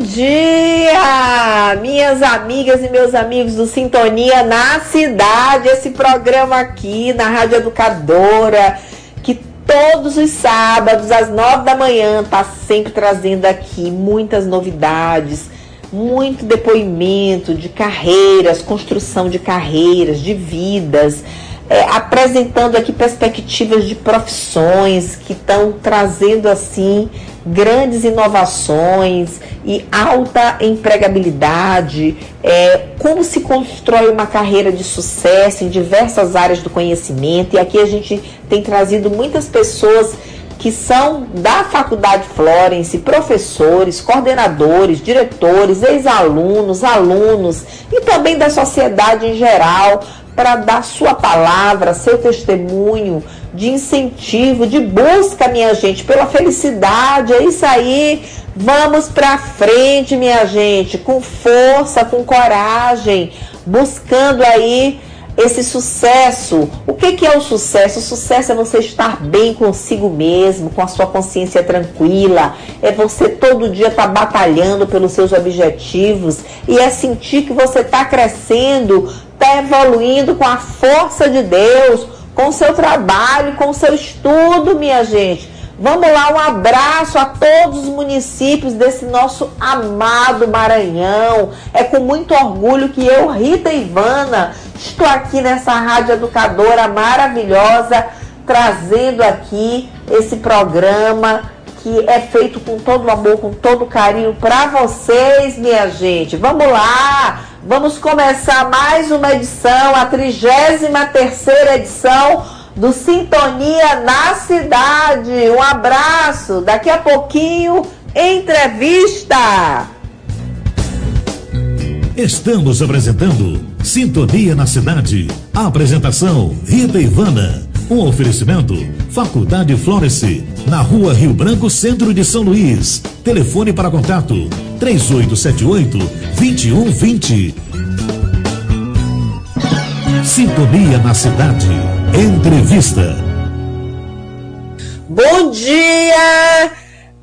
Dia, minhas amigas e meus amigos do Sintonia na Cidade. Esse programa aqui na Rádio Educadora, que todos os sábados às nove da manhã tá sempre trazendo aqui muitas novidades, muito depoimento de carreiras, construção de carreiras, de vidas. É, apresentando aqui perspectivas de profissões que estão trazendo assim grandes inovações e alta empregabilidade, é, como se constrói uma carreira de sucesso em diversas áreas do conhecimento. E aqui a gente tem trazido muitas pessoas que são da Faculdade Florence, professores, coordenadores, diretores, ex-alunos, alunos e também da sociedade em geral, para dar sua palavra, seu testemunho de incentivo, de busca, minha gente, pela felicidade. É isso aí. Vamos para frente, minha gente, com força, com coragem, buscando aí esse sucesso. O que, que é o sucesso? O sucesso é você estar bem consigo mesmo, com a sua consciência tranquila, é você todo dia estar tá batalhando pelos seus objetivos e é sentir que você está crescendo, está evoluindo com a força de Deus com o seu trabalho, com o seu estudo, minha gente. Vamos lá, um abraço a todos os municípios desse nosso amado Maranhão. É com muito orgulho que eu, Rita Ivana, estou aqui nessa rádio educadora maravilhosa, trazendo aqui esse programa que é feito com todo amor, com todo carinho para vocês, minha gente. Vamos lá! Vamos começar mais uma edição, a 33 edição do Sintonia na Cidade. Um abraço, daqui a pouquinho, entrevista. Estamos apresentando Sintonia na Cidade. A apresentação Rita Ivana. Um oferecimento Faculdade Florence, na Rua Rio Branco, centro de São Luís. Telefone para contato 3878 2120. Sintonia na cidade. Entrevista. Bom dia!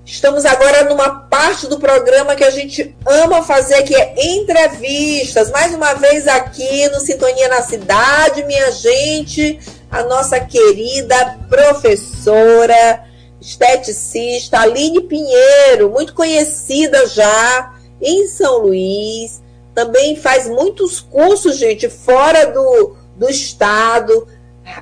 Estamos agora numa parte do programa que a gente ama fazer, que é entrevistas. Mais uma vez aqui no Sintonia na Cidade, minha gente, a nossa querida professora, esteticista Aline Pinheiro, muito conhecida já em São Luís. Também faz muitos cursos, gente, fora do, do estado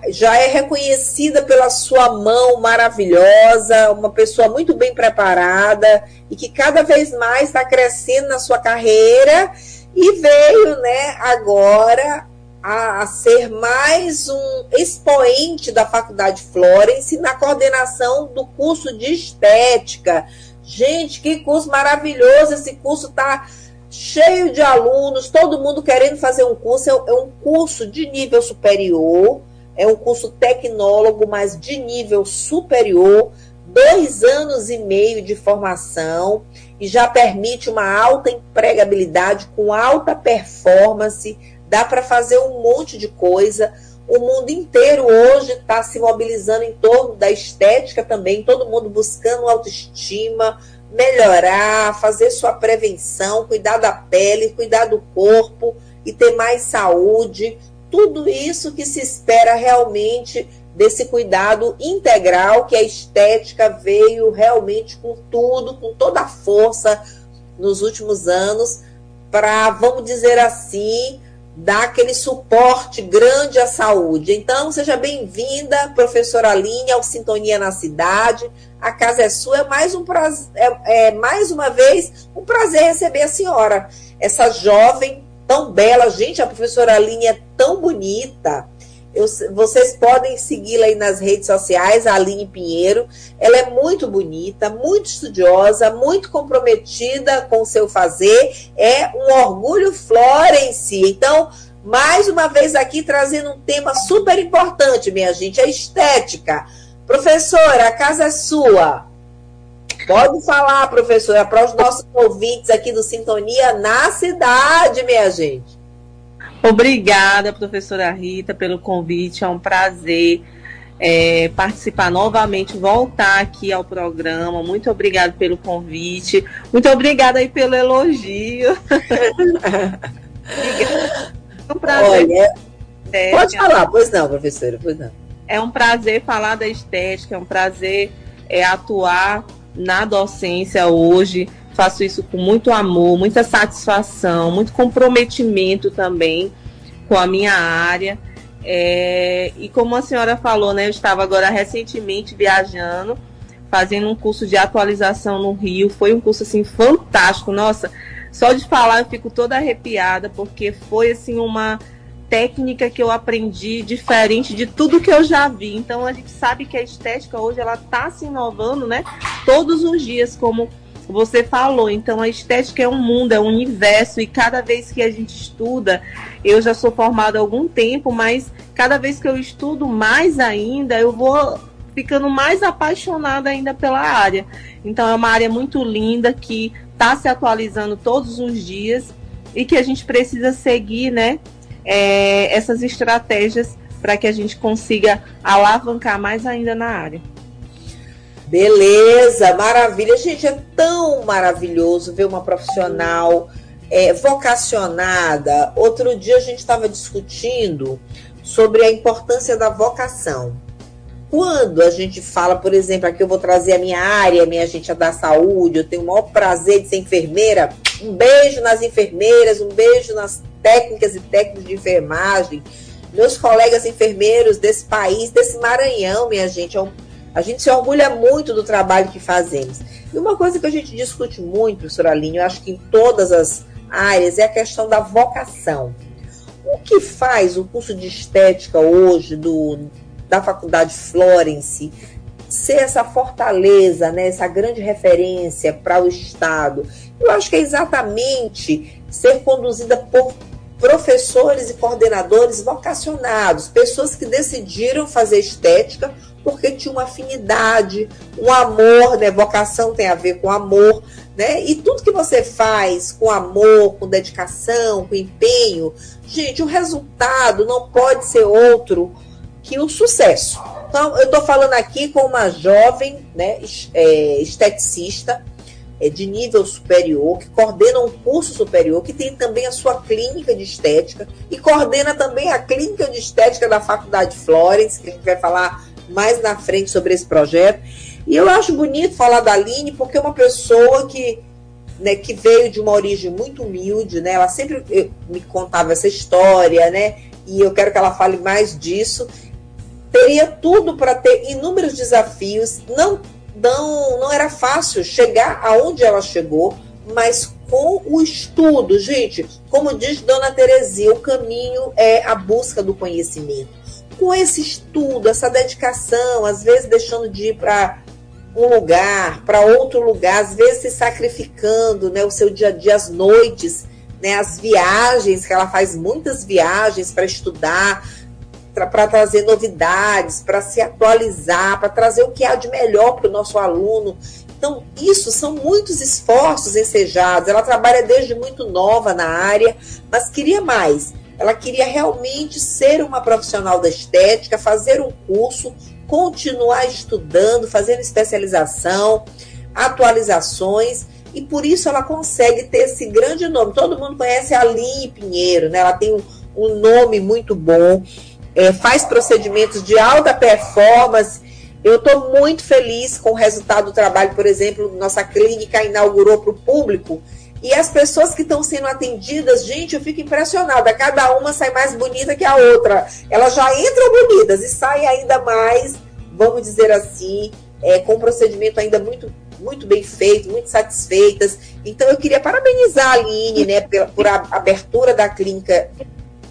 já é reconhecida pela sua mão maravilhosa, uma pessoa muito bem preparada e que cada vez mais está crescendo na sua carreira e veio, né, agora a, a, ser mais um expoente da Faculdade Florence na coordenação do curso de estética. Gente, que curso maravilhoso! Esse curso está cheio de alunos, todo mundo querendo fazer um curso. É, é um curso de nível superior é um curso tecnólogo, mas de nível superior, dois anos e meio de formação e já permite uma alta empregabilidade com alta performance. Dá para fazer um monte de coisa. O mundo inteiro hoje está se mobilizando em torno da estética também, todo mundo buscando autoestima, melhorar, fazer sua prevenção, cuidar da pele, cuidar do corpo e ter mais saúde, tudo isso que se espera realmente desse cuidado integral que a estética veio realmente com tudo, com toda a força nos últimos anos, para, vamos dizer assim, dar aquele suporte grande à saúde. Então, seja bem-vinda, professora Aline, ao Sintonia na Cidade. A casa é sua, é mais, um prazer, é, é mais uma vez um prazer receber a senhora, essa jovem tão bela. Gente, a professora Aline é tão bonita. Eu, vocês podem segui-la aí nas redes sociais, a Aline Pinheiro. Ela é muito bonita, muito estudiosa, muito comprometida com o seu fazer. É um orgulho Florence. Então, mais uma vez aqui trazendo um tema super importante, minha gente, a estética. Professora, a casa é sua. Pode falar, professora, para os nossos ouvintes aqui do Sintonia na cidade, minha gente. Obrigada, professora Rita, pelo convite. É um prazer é, participar novamente, voltar aqui ao programa. Muito obrigada pelo convite. Muito obrigada aí pelo elogio. é um prazer. Olha, pode falar, pois não, professora, pois não. É um prazer falar da estética, é um prazer é, atuar na docência hoje faço isso com muito amor, muita satisfação, muito comprometimento também com a minha área. É, e como a senhora falou, né, eu estava agora recentemente viajando, fazendo um curso de atualização no Rio. Foi um curso assim fantástico. Nossa, só de falar eu fico toda arrepiada, porque foi assim uma técnica que eu aprendi diferente de tudo que eu já vi. Então a gente sabe que a estética hoje ela está se inovando, né? Todos os dias, como você falou. Então, a estética é um mundo, é um universo, e cada vez que a gente estuda, eu já sou formada há algum tempo, mas cada vez que eu estudo mais ainda, eu vou ficando mais apaixonada ainda pela área. Então, é uma área muito linda que está se atualizando todos os dias e que a gente precisa seguir, né? É, essas estratégias para que a gente consiga alavancar mais ainda na área. Beleza, maravilha. Gente, é tão maravilhoso ver uma profissional é, vocacionada. Outro dia a gente estava discutindo sobre a importância da vocação. Quando a gente fala, por exemplo, aqui eu vou trazer a minha área, minha gente é da saúde, eu tenho o maior prazer de ser enfermeira. Um beijo nas enfermeiras, um beijo nas técnicas e técnicos de enfermagem, meus colegas enfermeiros desse país, desse Maranhão, minha gente, é um a gente se orgulha muito do trabalho que fazemos. E uma coisa que a gente discute muito, professor Alinho, eu acho que em todas as áreas, é a questão da vocação. O que faz o curso de estética hoje do, da Faculdade Florence ser essa fortaleza, né, essa grande referência para o Estado? Eu acho que é exatamente ser conduzida por professores e coordenadores vocacionados, pessoas que decidiram fazer estética porque tinha uma afinidade, um amor, né? Vocação tem a ver com amor, né? E tudo que você faz com amor, com dedicação, com empenho, gente, o resultado não pode ser outro que o sucesso. Então, eu estou falando aqui com uma jovem, né, é, esteticista, de nível superior, que coordena um curso superior, que tem também a sua clínica de estética e coordena também a clínica de estética da Faculdade Florence, que a gente vai falar mais na frente sobre esse projeto. E eu acho bonito falar da Aline, porque é uma pessoa que, né, que veio de uma origem muito humilde, né? Ela sempre eh, me contava essa história, né? E eu quero que ela fale mais disso. Teria tudo para ter inúmeros desafios. Não, não, não era fácil chegar aonde ela chegou, mas com o estudo, gente, como diz Dona Terezinha, o caminho é a busca do conhecimento. Com esse estudo, essa dedicação, às vezes deixando de ir para um lugar, para outro lugar, às vezes se sacrificando, né, o seu dia a dia, as noites, né, as viagens, que ela faz muitas viagens para estudar, para trazer novidades, para se atualizar, para trazer o que há de melhor para o nosso aluno. Então, isso são muitos esforços ensejados. Ela trabalha desde muito nova na área, mas queria mais ela queria realmente ser uma profissional da estética, fazer um curso, continuar estudando, fazendo especialização, atualizações, e por isso ela consegue ter esse grande nome. Todo mundo conhece a Aline Pinheiro, né? Ela tem um, um nome muito bom, é, faz procedimentos de alta performance. Eu estou muito feliz com o resultado do trabalho, por exemplo, nossa clínica inaugurou para o público e as pessoas que estão sendo atendidas, gente, eu fico impressionada. Cada uma sai mais bonita que a outra. Elas já entram bonitas e saem ainda mais, vamos dizer assim, é, com um procedimento ainda muito, muito bem feito, muito satisfeitas. Então eu queria parabenizar a Aline, né, pela, por a abertura da clínica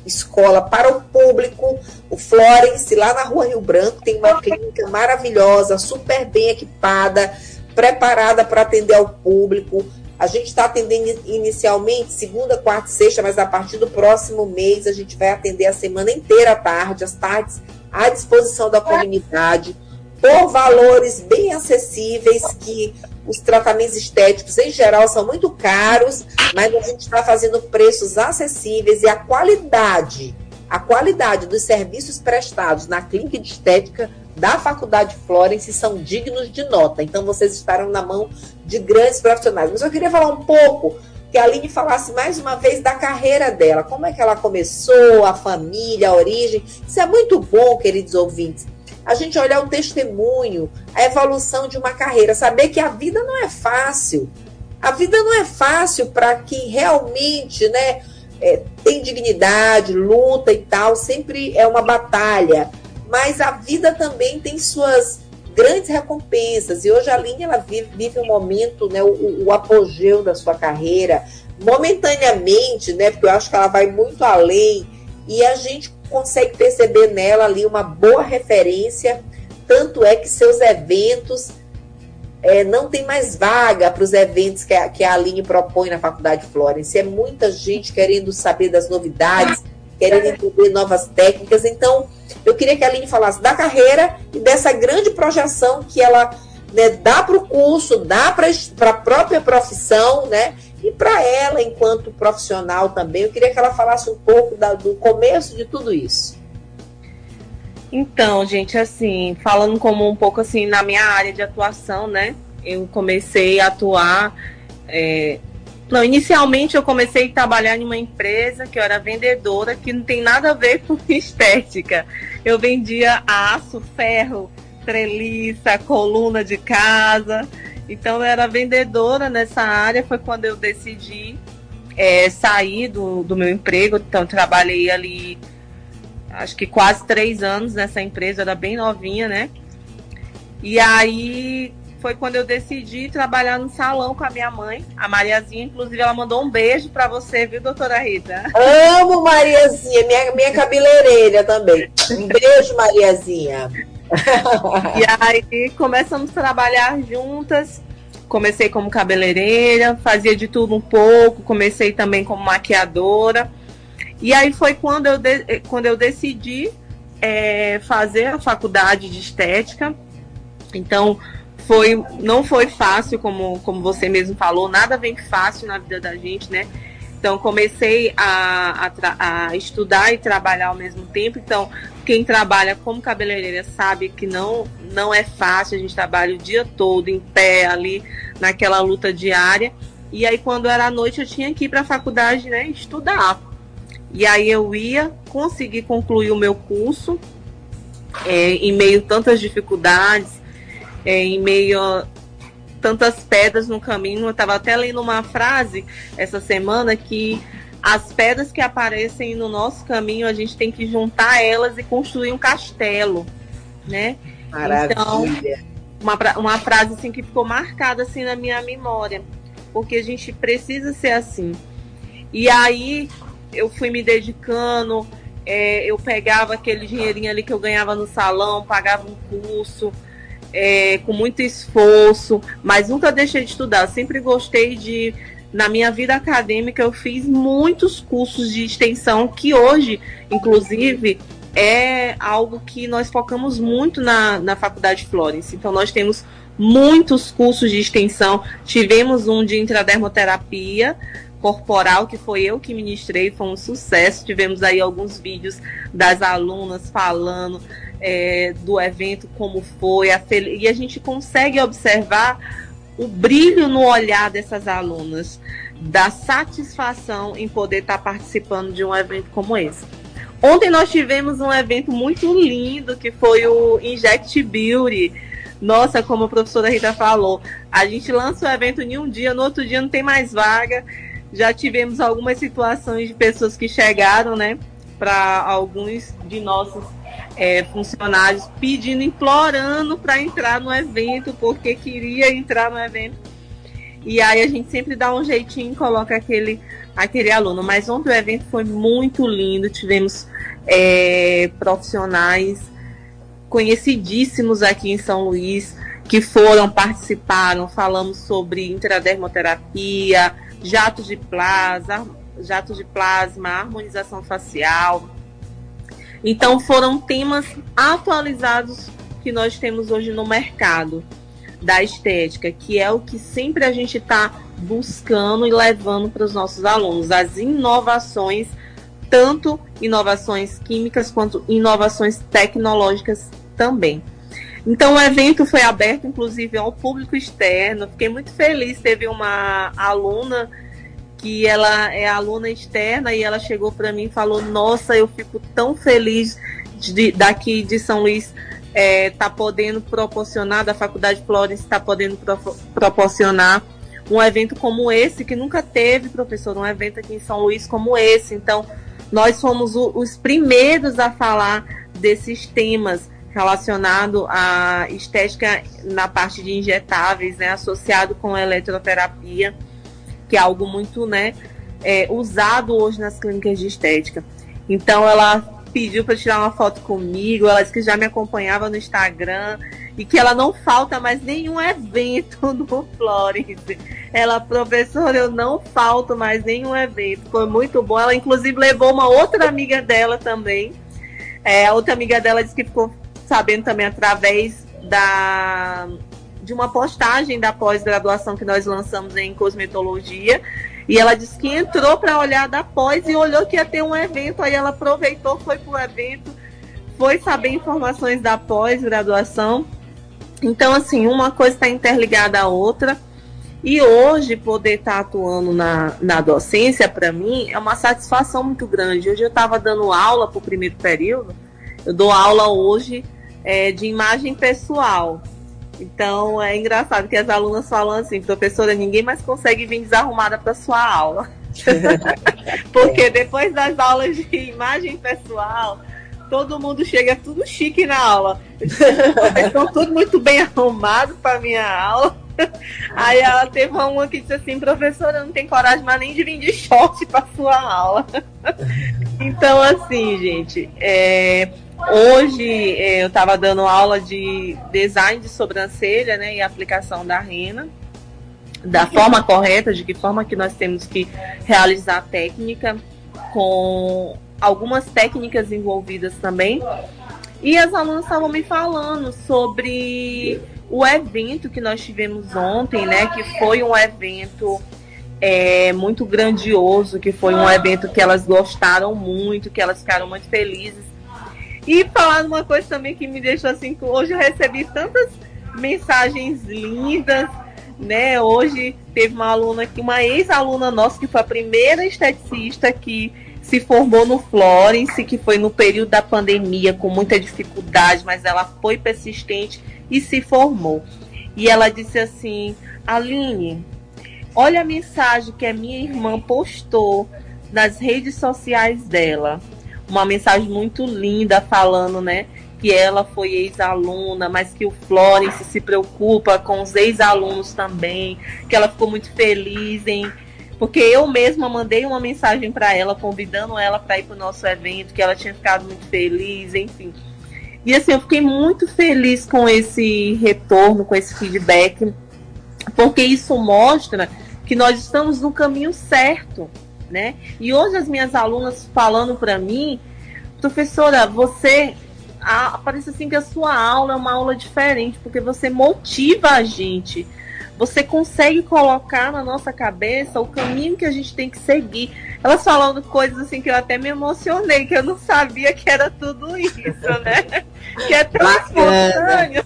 escola para o público. O Florence, lá na Rua Rio Branco, tem uma clínica maravilhosa, super bem equipada, preparada para atender ao público. A gente está atendendo inicialmente segunda, quarta e sexta, mas a partir do próximo mês a gente vai atender a semana inteira à tarde, as tardes à disposição da comunidade, por valores bem acessíveis, que os tratamentos estéticos em geral são muito caros, mas a gente está fazendo preços acessíveis e a qualidade, a qualidade dos serviços prestados na clínica de estética da Faculdade Florence são dignos de nota. Então vocês estarão na mão de grandes profissionais. Mas eu queria falar um pouco que a Aline falasse mais uma vez da carreira dela, como é que ela começou, a família, a origem. Isso é muito bom, queridos ouvintes. A gente olhar o testemunho, a evolução de uma carreira, saber que a vida não é fácil. A vida não é fácil para quem realmente, né, é, tem dignidade, luta e tal, sempre é uma batalha mas a vida também tem suas grandes recompensas. E hoje a Aline ela vive, vive um momento, né, o, o, apogeu da sua carreira, momentaneamente, né, porque eu acho que ela vai muito além e a gente consegue perceber nela ali uma boa referência. Tanto é que seus eventos é, não tem mais vaga para os eventos que a, que a Aline propõe na Faculdade Florence. É muita gente querendo saber das novidades querendo entender novas técnicas. Então, eu queria que a Aline falasse da carreira e dessa grande projeção que ela né, dá para o curso, dá para a própria profissão, né? E para ela, enquanto profissional também, eu queria que ela falasse um pouco da, do começo de tudo isso. Então, gente, assim, falando como um pouco assim na minha área de atuação, né? Eu comecei a atuar é, não, inicialmente eu comecei a trabalhar em uma empresa que eu era vendedora, que não tem nada a ver com estética. Eu vendia aço, ferro, treliça, coluna de casa. Então eu era vendedora nessa área. Foi quando eu decidi é, sair do, do meu emprego. Então trabalhei ali acho que quase três anos nessa empresa, eu era bem novinha, né? E aí foi quando eu decidi trabalhar no salão com a minha mãe, a Mariazinha. Inclusive, ela mandou um beijo para você, viu, doutora Rita? Amo Mariazinha, minha, minha cabeleireira também. Um beijo, Mariazinha. E aí começamos a trabalhar juntas. Comecei como cabeleireira, fazia de tudo um pouco, comecei também como maquiadora. E aí foi quando eu, de, quando eu decidi é, fazer a faculdade de estética. Então, foi não foi fácil, como, como você mesmo falou, nada vem fácil na vida da gente, né? Então comecei a, a, a, estudar e trabalhar ao mesmo tempo. Então, quem trabalha como cabeleireira sabe que não, não é fácil, a gente trabalha o dia todo em pé ali, naquela luta diária. E aí quando era noite eu tinha que ir para a faculdade, né, estudar. E aí eu ia conseguir concluir o meu curso é, em meio a tantas dificuldades é, em meio a tantas pedras no caminho. Eu estava até lendo uma frase essa semana que as pedras que aparecem no nosso caminho, a gente tem que juntar elas e construir um castelo, né? Maravilha. Então, uma, uma frase assim que ficou marcada assim na minha memória, porque a gente precisa ser assim. E aí eu fui me dedicando, é, eu pegava aquele dinheirinho ali que eu ganhava no salão, pagava um curso, é, com muito esforço, mas nunca deixei de estudar. Sempre gostei de. Na minha vida acadêmica, eu fiz muitos cursos de extensão que hoje, inclusive, é algo que nós focamos muito na, na Faculdade Florence. Então, nós temos muitos cursos de extensão. Tivemos um de intradermoterapia corporal, que foi eu que ministrei, foi um sucesso. Tivemos aí alguns vídeos das alunas falando é, do evento, como foi, a e a gente consegue observar o brilho no olhar dessas alunas, da satisfação em poder estar participando de um evento como esse. Ontem nós tivemos um evento muito lindo que foi o Inject Beauty. Nossa, como a professora Rita falou, a gente lança o evento em um dia, no outro dia não tem mais vaga. Já tivemos algumas situações de pessoas que chegaram, né, para alguns de nossos é, funcionários pedindo, implorando para entrar no evento, porque queria entrar no evento. E aí a gente sempre dá um jeitinho, coloca aquele aquele aluno. Mas ontem o evento foi muito lindo, tivemos é, profissionais conhecidíssimos aqui em São Luís que foram, participaram, falamos sobre intradermoterapia, jatos de plasma, jatos de plasma, harmonização facial. Então foram temas atualizados que nós temos hoje no mercado da estética, que é o que sempre a gente está buscando e levando para os nossos alunos, as inovações, tanto inovações químicas quanto inovações tecnológicas também. Então o evento foi aberto, inclusive, ao público externo. Fiquei muito feliz. Teve uma aluna que ela é aluna externa e ela chegou para mim e falou: Nossa, eu fico tão feliz de, daqui de São Luís é, tá podendo proporcionar, da Faculdade Flores está podendo pro, proporcionar um evento como esse, que nunca teve, professor, um evento aqui em São Luís como esse. Então, nós fomos o, os primeiros a falar desses temas relacionado à estética na parte de injetáveis, né, associado com a eletroterapia, que é algo muito, né, é, usado hoje nas clínicas de estética. Então ela pediu para tirar uma foto comigo, ela disse que já me acompanhava no Instagram e que ela não falta mais nenhum evento no Flores. Ela, professora, eu não falto mais nenhum evento. Foi muito bom. Ela, inclusive, levou uma outra amiga dela também. É, a outra amiga dela disse que ficou sabendo também através da de uma postagem da pós-graduação que nós lançamos em cosmetologia. E ela disse que entrou para olhar da pós e olhou que ia ter um evento. Aí ela aproveitou, foi para o evento, foi saber informações da pós-graduação. Então, assim, uma coisa está interligada à outra. E hoje, poder estar tá atuando na, na docência, para mim, é uma satisfação muito grande. Hoje eu estava dando aula para o primeiro período. Eu dou aula hoje é, de imagem pessoal. Então é engraçado que as alunas falam assim, professora, ninguém mais consegue vir desarrumada para sua aula. Porque depois das aulas de imagem pessoal, todo mundo chega tudo chique na aula. Estão tudo muito bem arrumados para minha aula. Aí ela teve uma que disse assim, professora, não tem coragem mais nem de vir de short para sua aula. Então, assim, gente, é, Hoje é, eu estava dando aula de design de sobrancelha né, e aplicação da rena, da forma correta, de que forma que nós temos que realizar a técnica, com algumas técnicas envolvidas também. E as alunas estavam me falando sobre o evento que nós tivemos ontem, né? Que foi um evento é, muito grandioso, que foi um evento que elas gostaram muito, que elas ficaram muito felizes e falar uma coisa também que me deixou assim, que hoje eu recebi tantas mensagens lindas, né? Hoje teve uma aluna aqui, uma ex-aluna nossa, que foi a primeira esteticista que se formou no Florence, que foi no período da pandemia, com muita dificuldade, mas ela foi persistente e se formou. E ela disse assim: Aline, olha a mensagem que a minha irmã postou nas redes sociais dela uma mensagem muito linda falando, né? Que ela foi ex-aluna, mas que o Florence se preocupa com os ex-alunos também, que ela ficou muito feliz em. Porque eu mesma mandei uma mensagem para ela, convidando ela para ir para o nosso evento, que ela tinha ficado muito feliz, enfim. E assim, eu fiquei muito feliz com esse retorno, com esse feedback, porque isso mostra que nós estamos no caminho certo né? E hoje as minhas alunas falando para mim, professora, você a, parece assim que a sua aula é uma aula diferente, porque você motiva a gente. Você consegue colocar na nossa cabeça o caminho que a gente tem que seguir. Elas falando coisas assim que eu até me emocionei, que eu não sabia que era tudo isso, né? que é tão espontâneo.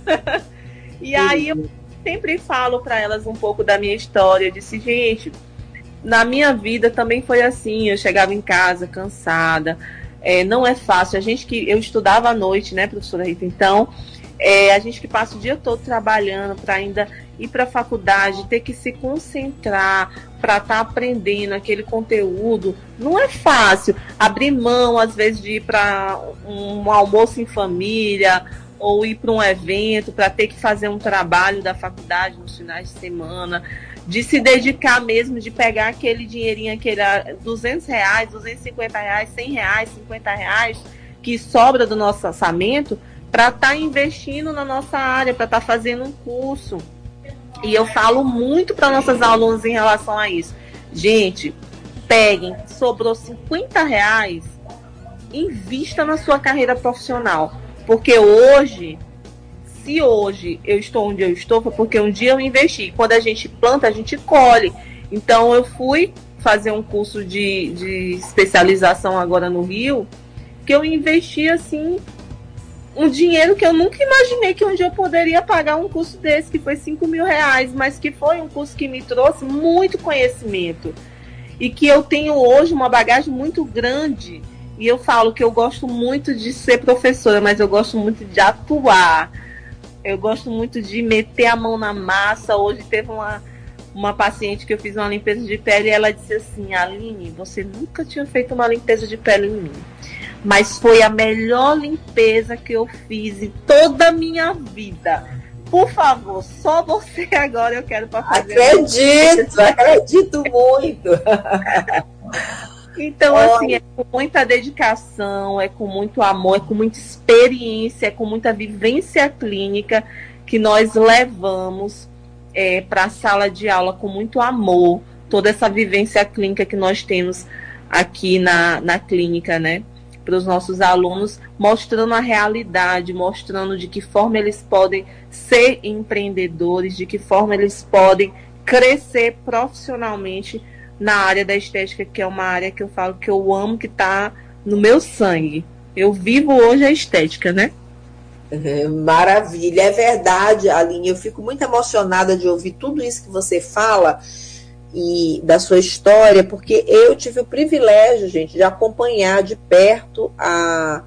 e aí eu sempre falo para elas um pouco da minha história. Eu disse, gente, na minha vida também foi assim. Eu chegava em casa cansada. É, não é fácil. A gente que eu estudava à noite, né, professora Rita? Então, é, a gente que passa o dia todo trabalhando para ainda ir para a faculdade, ter que se concentrar para estar tá aprendendo aquele conteúdo, não é fácil. Abrir mão, às vezes, de ir para um almoço em família ou ir para um evento para ter que fazer um trabalho da faculdade nos finais de semana de se dedicar mesmo, de pegar aquele dinheirinho, aquele 200 reais, 250 reais, 100 reais, 50 reais, que sobra do nosso orçamento, para estar tá investindo na nossa área, para estar tá fazendo um curso. E eu falo muito para nossas alunas em relação a isso. Gente, peguem, sobrou 50 reais, invista na sua carreira profissional. Porque hoje se hoje eu estou onde eu estou, foi porque um dia eu investi. Quando a gente planta, a gente colhe. Então eu fui fazer um curso de, de especialização agora no Rio, que eu investi assim um dinheiro que eu nunca imaginei que um dia eu poderia pagar um curso desse, que foi 5 mil reais, mas que foi um curso que me trouxe muito conhecimento. E que eu tenho hoje uma bagagem muito grande. E eu falo que eu gosto muito de ser professora, mas eu gosto muito de atuar eu gosto muito de meter a mão na massa. Hoje teve uma, uma paciente que eu fiz uma limpeza de pele e ela disse assim: Aline, você nunca tinha feito uma limpeza de pele em mim. Mas foi a melhor limpeza que eu fiz em toda a minha vida. Por favor, só você agora eu quero para fazer. Acredito, acredito muito. Então, assim, é com muita dedicação, é com muito amor, é com muita experiência, é com muita vivência clínica que nós levamos é, para a sala de aula com muito amor, toda essa vivência clínica que nós temos aqui na, na clínica, né? Para os nossos alunos, mostrando a realidade, mostrando de que forma eles podem ser empreendedores, de que forma eles podem crescer profissionalmente na área da estética, que é uma área que eu falo que eu amo, que está no meu sangue. Eu vivo hoje a estética, né? Maravilha, é verdade, Aline. Eu fico muito emocionada de ouvir tudo isso que você fala e da sua história, porque eu tive o privilégio, gente, de acompanhar de perto a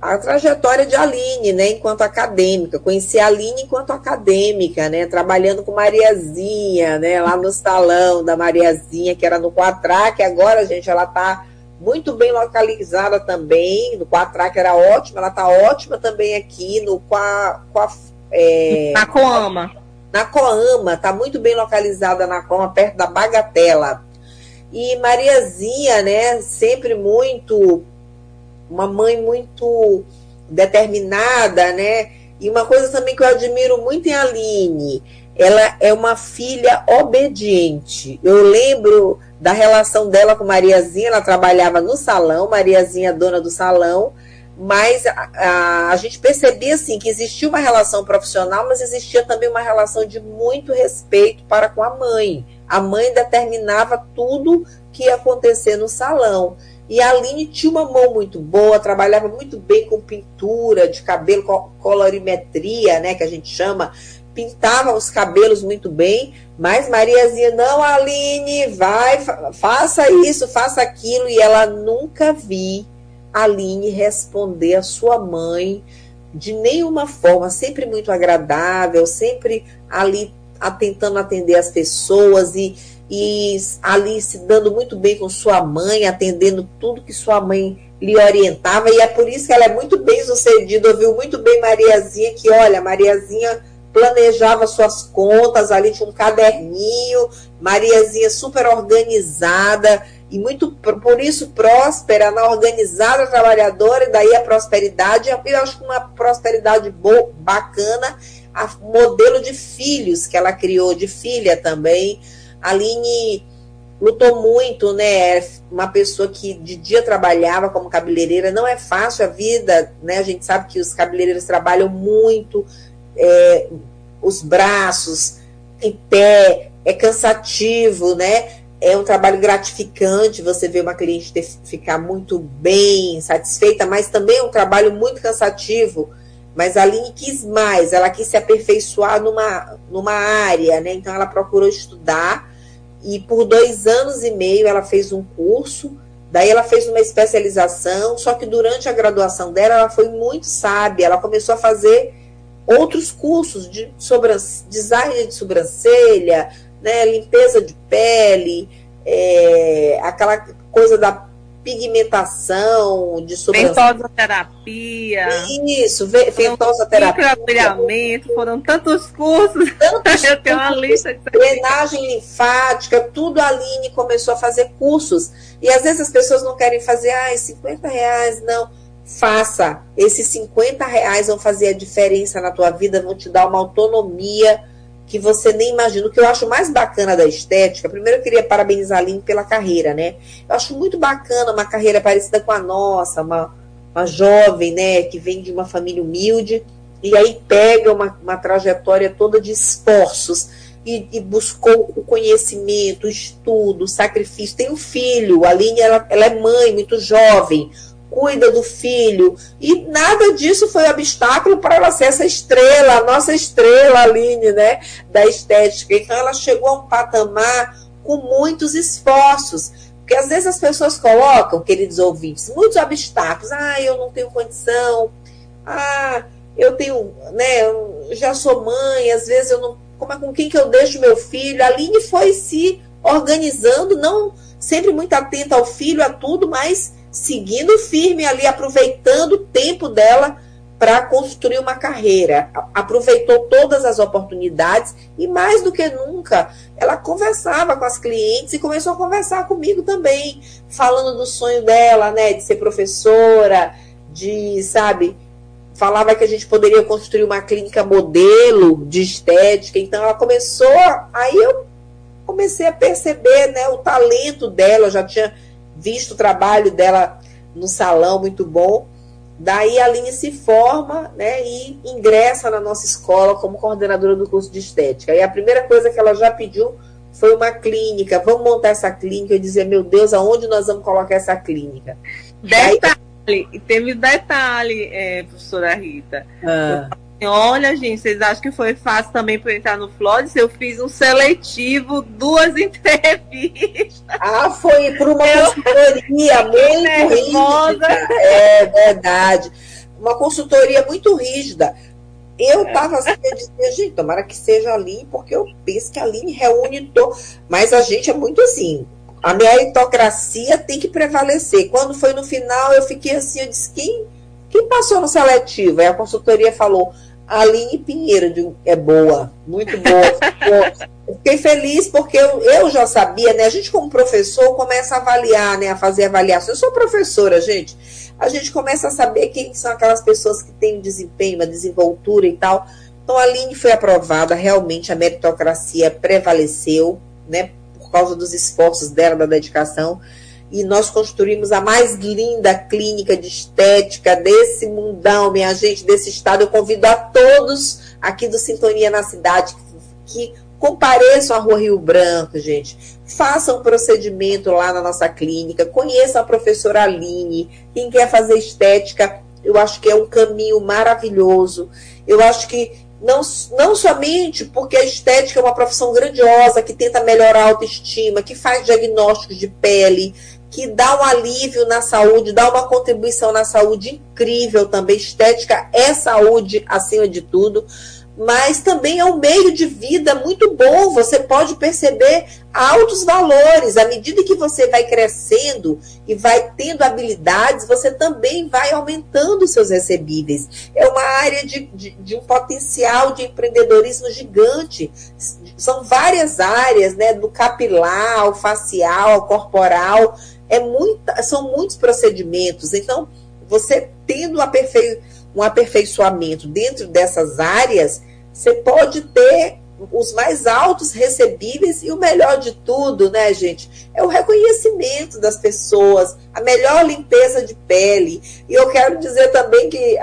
a trajetória de Aline, né, enquanto acadêmica. Conheci a Aline enquanto acadêmica, né, trabalhando com Mariazinha, né, lá no salão da Mariazinha, que era no Quatrá, que agora, gente, ela está muito bem localizada também. No Quatrá, que era ótima, ela está ótima também aqui no Qua, Qua, é, na Coama. Na Coama, está muito bem localizada na Coama, perto da Bagatela. E Mariazinha, né, sempre muito uma mãe muito determinada, né? E uma coisa também que eu admiro muito em Aline, ela é uma filha obediente. Eu lembro da relação dela com Mariazinha, ela trabalhava no salão, Mariazinha dona do salão, mas a, a, a, gente percebia assim que existia uma relação profissional, mas existia também uma relação de muito respeito para com a mãe. A mãe determinava tudo que ia acontecer no salão. E a Aline tinha uma mão muito boa, trabalhava muito bem com pintura de cabelo, colorimetria, né, que a gente chama, pintava os cabelos muito bem, mas Mariazinha, não, Aline, vai, faça isso, faça aquilo, e ela nunca vi a Aline responder a sua mãe de nenhuma forma, sempre muito agradável, sempre ali tentando atender as pessoas e e ali se dando muito bem com sua mãe, atendendo tudo que sua mãe lhe orientava, e é por isso que ela é muito bem sucedida, ouviu muito bem Mariazinha, que olha, Mariazinha planejava suas contas, ali tinha um caderninho, Mariazinha super organizada, e muito por isso próspera, na organizada trabalhadora, e daí a prosperidade, eu acho que uma prosperidade boa, bacana, a modelo de filhos que ela criou, de filha também, a Aline lutou muito, né? Uma pessoa que de dia trabalhava como cabeleireira, não é fácil a vida, né? A gente sabe que os cabeleireiros trabalham muito, é, os braços em pé, é cansativo, né? É um trabalho gratificante você ver uma cliente ter, ficar muito bem, satisfeita, mas também é um trabalho muito cansativo. Mas a Aline quis mais, ela quis se aperfeiçoar numa, numa área, né? Então ela procurou estudar e por dois anos e meio ela fez um curso, daí ela fez uma especialização, só que durante a graduação dela ela foi muito sábia, ela começou a fazer outros cursos de design de sobrancelha, né, limpeza de pele, é, aquela coisa da pigmentação, de sobrancelha. terapia. Isso, terapia. Brilhamento, foram tantos cursos. Tantos Eu tenho uma lista de Drenagem linfática, tudo a Aline começou a fazer cursos. E às vezes as pessoas não querem fazer, ah, 50 reais, não. Faça. Esses 50 reais vão fazer a diferença na tua vida, vão te dar uma autonomia que você nem imagina. O que eu acho mais bacana da estética, primeiro eu queria parabenizar a Aline pela carreira, né? Eu acho muito bacana uma carreira parecida com a nossa, uma, uma jovem, né, que vem de uma família humilde e aí pega uma, uma trajetória toda de esforços e, e, buscou o conhecimento, o estudo, o sacrifício. Tem um filho, a Aline ela, ela é mãe, muito jovem, cuida do filho. E nada disso foi obstáculo para ela ser essa estrela, a nossa estrela, Aline, né? Da estética. Então ela chegou a um patamar com muitos esforços. Porque às vezes as pessoas colocam, queridos ouvintes, muitos obstáculos. Ah, eu não tenho condição. Ah, eu tenho, né? Eu já sou mãe, às vezes eu não. Como é com quem que eu deixo meu filho? A Aline foi se organizando, não sempre muito atenta ao filho, a tudo, mas seguindo firme ali, aproveitando o tempo dela para construir uma carreira. Aproveitou todas as oportunidades e, mais do que nunca, ela conversava com as clientes e começou a conversar comigo também, falando do sonho dela, né, de ser professora, de, sabe, falava que a gente poderia construir uma clínica modelo de estética. Então, ela começou, aí eu comecei a perceber, né, o talento dela, eu já tinha visto o trabalho dela no salão muito bom. Daí a Aline se forma né, e ingressa na nossa escola como coordenadora do curso de estética. E a primeira coisa que ela já pediu foi uma clínica. Vamos montar essa clínica. Eu dizia, meu Deus, aonde nós vamos colocar essa clínica? Detalhe, Daí... teve detalhe, é, professora Rita. Ah. Olha, gente, vocês acham que foi fácil também para entrar no Flores? Eu fiz um seletivo, duas entrevistas. Ah, foi por uma eu... consultoria muito rígida. É verdade. Uma consultoria muito rígida. Eu estava é. assim, eu dizia, gente, tomara que seja a Aline, porque eu penso que a Aline reúne todo. Mas a gente é muito assim. A meritocracia tem que prevalecer. Quando foi no final, eu fiquei assim, eu disse, quem, quem passou no seletivo? Aí a consultoria falou, Aline Pinheiro é boa, muito boa. Fiquei feliz porque eu, eu já sabia, né? A gente, como professor, começa a avaliar, né? A fazer avaliação. Eu sou professora, gente. A gente começa a saber quem são aquelas pessoas que têm desempenho, uma desenvoltura e tal. Então, a Aline foi aprovada, realmente a meritocracia prevaleceu, né? Por causa dos esforços dela, da dedicação e nós construímos a mais linda clínica de estética desse mundão, minha gente, desse estado. Eu convido a todos aqui do Sintonia na Cidade que compareçam à Rua Rio Branco, gente. Façam um procedimento lá na nossa clínica, conheçam a professora Aline. Quem quer fazer estética, eu acho que é um caminho maravilhoso. Eu acho que não, não somente porque a estética é uma profissão grandiosa, que tenta melhorar a autoestima, que faz diagnósticos de pele, que dá um alívio na saúde, dá uma contribuição na saúde incrível também. Estética é saúde acima de tudo, mas também é um meio de vida muito bom. Você pode perceber altos valores. À medida que você vai crescendo e vai tendo habilidades, você também vai aumentando seus recebíveis. É uma área de, de, de um potencial de empreendedorismo gigante. São várias áreas, né? Do capilar, ao facial, ao corporal é muita, são muitos procedimentos. Então, você tendo um aperfeiçoamento dentro dessas áreas, você pode ter os mais altos recebíveis e o melhor de tudo, né, gente? É o reconhecimento das pessoas, a melhor limpeza de pele. E eu quero dizer também que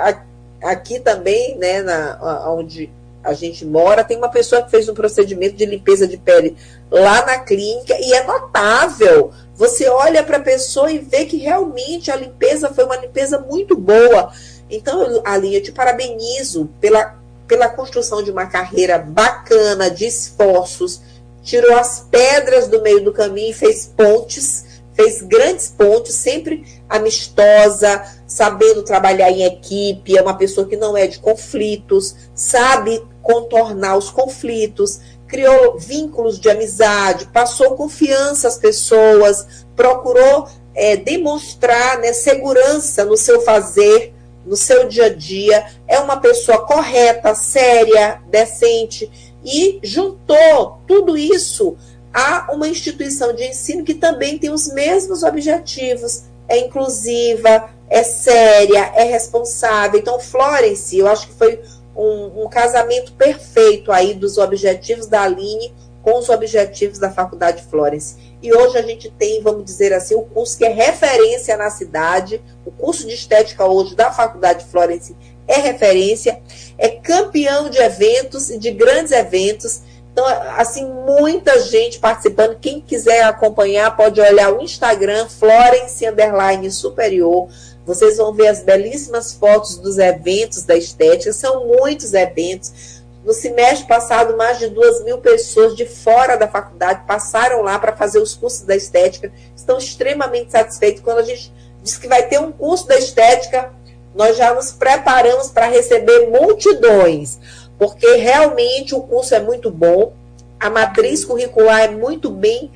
aqui também, né, na, onde a gente mora, tem uma pessoa que fez um procedimento de limpeza de pele lá na clínica e é notável. Você olha para a pessoa e vê que realmente a limpeza foi uma limpeza muito boa. Então, Aline, eu te parabenizo pela, pela construção de uma carreira bacana, de esforços, tirou as pedras do meio do caminho e fez pontes, fez grandes pontes, sempre amistosa, sabendo trabalhar em equipe, é uma pessoa que não é de conflitos, sabe contornar os conflitos, criou vínculos de amizade, passou confiança às pessoas, procurou é, demonstrar né, segurança no seu fazer, no seu dia a dia, é uma pessoa correta, séria, decente e juntou tudo isso a uma instituição de ensino que também tem os mesmos objetivos, é inclusiva, é séria, é responsável. Então, Florence, eu acho que foi um, um casamento perfeito aí dos objetivos da Aline com os objetivos da Faculdade Florence. E hoje a gente tem, vamos dizer assim, o curso que é referência na cidade, o curso de estética hoje da Faculdade Florence é referência, é campeão de eventos e de grandes eventos. Então, assim, muita gente participando. Quem quiser acompanhar pode olhar o Instagram, Florence Underline Superior. Vocês vão ver as belíssimas fotos dos eventos da estética. São muitos eventos no semestre passado, mais de duas mil pessoas de fora da faculdade passaram lá para fazer os cursos da estética, estão extremamente satisfeitos. Quando a gente diz que vai ter um curso da estética, nós já nos preparamos para receber multidões, porque realmente o curso é muito bom, a matriz curricular é muito bem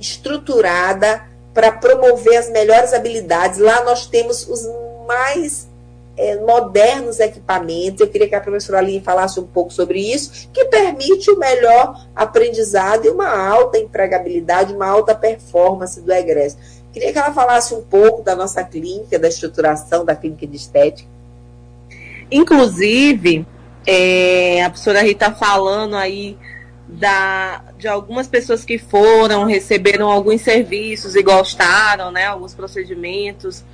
estruturada para promover as melhores habilidades. Lá nós temos os mais é, modernos equipamentos. Eu queria que a professora Aline falasse um pouco sobre isso, que permite o melhor aprendizado e uma alta empregabilidade, uma alta performance do egresso. Queria que ela falasse um pouco da nossa clínica, da estruturação da clínica de estética. Inclusive, é, a professora Rita falando aí da, de algumas pessoas que foram, receberam alguns serviços e gostaram, né, alguns procedimentos.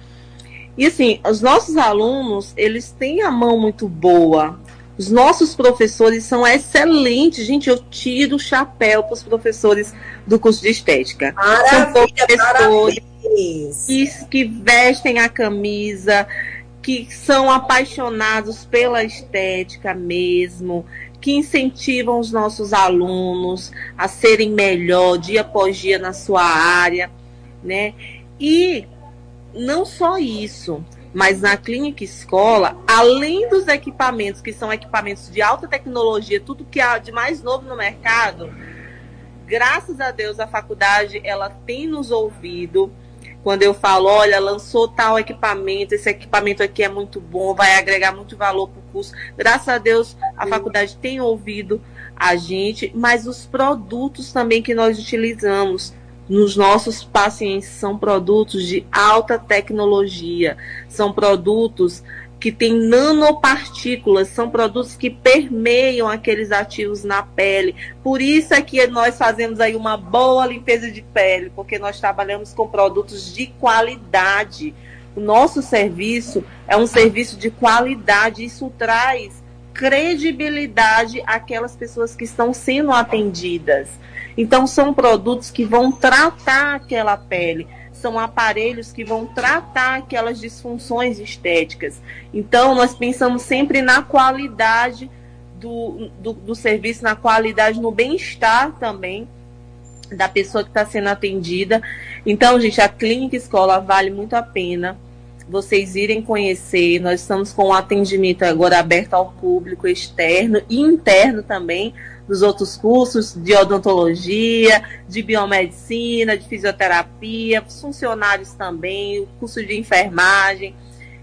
E assim, os nossos alunos, eles têm a mão muito boa. Os nossos professores são excelentes. Gente, eu tiro o chapéu para os professores do curso de estética. Maravilha, são professores que, que vestem a camisa, que são apaixonados pela estética mesmo, que incentivam os nossos alunos a serem melhor dia após dia na sua área, né? E não só isso, mas na clínica escola, além dos equipamentos, que são equipamentos de alta tecnologia, tudo que há de mais novo no mercado, graças a Deus a faculdade ela tem nos ouvido. Quando eu falo, olha, lançou tal equipamento, esse equipamento aqui é muito bom, vai agregar muito valor para o curso. Graças a Deus a faculdade tem ouvido a gente, mas os produtos também que nós utilizamos nos nossos pacientes são produtos de alta tecnologia, são produtos que têm nanopartículas, são produtos que permeiam aqueles ativos na pele. Por isso é que nós fazemos aí uma boa limpeza de pele, porque nós trabalhamos com produtos de qualidade. O nosso serviço é um serviço de qualidade, isso traz credibilidade àquelas pessoas que estão sendo atendidas. Então, são produtos que vão tratar aquela pele, são aparelhos que vão tratar aquelas disfunções estéticas. Então, nós pensamos sempre na qualidade do, do, do serviço, na qualidade, no bem-estar também da pessoa que está sendo atendida. Então, gente, a clínica escola vale muito a pena vocês irem conhecer. Nós estamos com um atendimento agora aberto ao público externo e interno também dos outros cursos de odontologia, de biomedicina, de fisioterapia, funcionários também, o curso de enfermagem.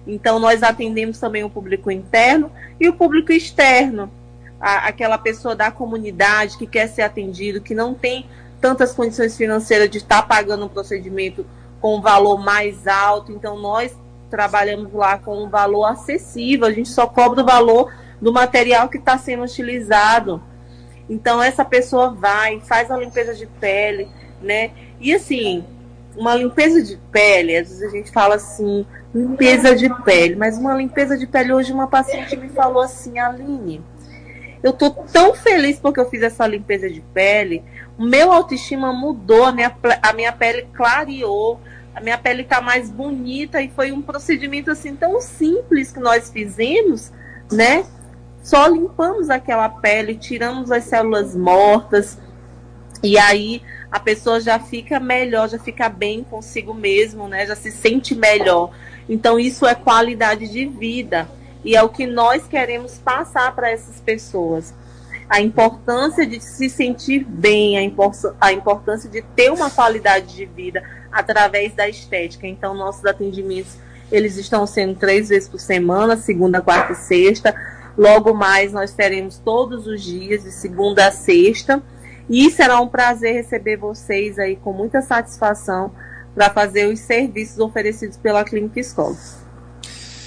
Então, nós atendemos também o público interno e o público externo, a, aquela pessoa da comunidade que quer ser atendido, que não tem tantas condições financeiras de estar pagando um procedimento com um valor mais alto. Então, nós trabalhamos lá com um valor acessível, a gente só cobra o valor do material que está sendo utilizado. Então essa pessoa vai, faz a limpeza de pele, né? E assim, uma limpeza de pele, às vezes a gente fala assim, limpeza de pele, mas uma limpeza de pele hoje uma paciente me falou assim, Aline, eu tô tão feliz porque eu fiz essa limpeza de pele, o meu autoestima mudou, a minha, a minha pele clareou, a minha pele tá mais bonita e foi um procedimento assim tão simples que nós fizemos, né? Só limpamos aquela pele, tiramos as células mortas e aí a pessoa já fica melhor, já fica bem consigo mesmo, né? Já se sente melhor. Então isso é qualidade de vida e é o que nós queremos passar para essas pessoas. a importância de se sentir bem, a, impor a importância de ter uma qualidade de vida através da estética. Então, nossos atendimentos eles estão sendo três vezes por semana, segunda, quarta e sexta. Logo mais nós teremos todos os dias, de segunda a sexta. E será um prazer receber vocês aí com muita satisfação para fazer os serviços oferecidos pela Clínica Escola.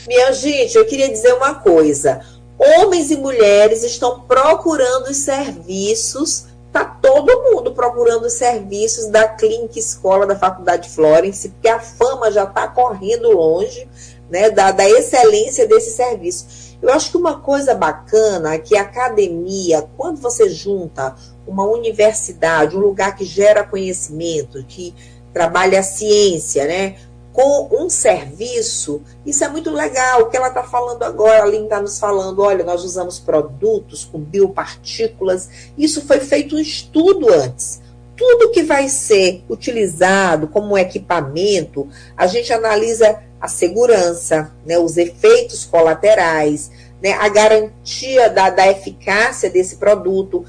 Minha gente, eu queria dizer uma coisa homens e mulheres estão procurando os serviços, está todo mundo procurando os serviços da Clínica Escola da Faculdade Florence, porque a fama já está correndo longe né, da, da excelência desse serviço. Eu acho que uma coisa bacana é que a academia, quando você junta uma universidade, um lugar que gera conhecimento, que trabalha a ciência, né? com um serviço, isso é muito legal. O que ela está falando agora, a Aline está nos falando, olha, nós usamos produtos com biopartículas. Isso foi feito um estudo antes. Tudo que vai ser utilizado como equipamento, a gente analisa a segurança, né, os efeitos colaterais, né, a garantia da, da eficácia desse produto.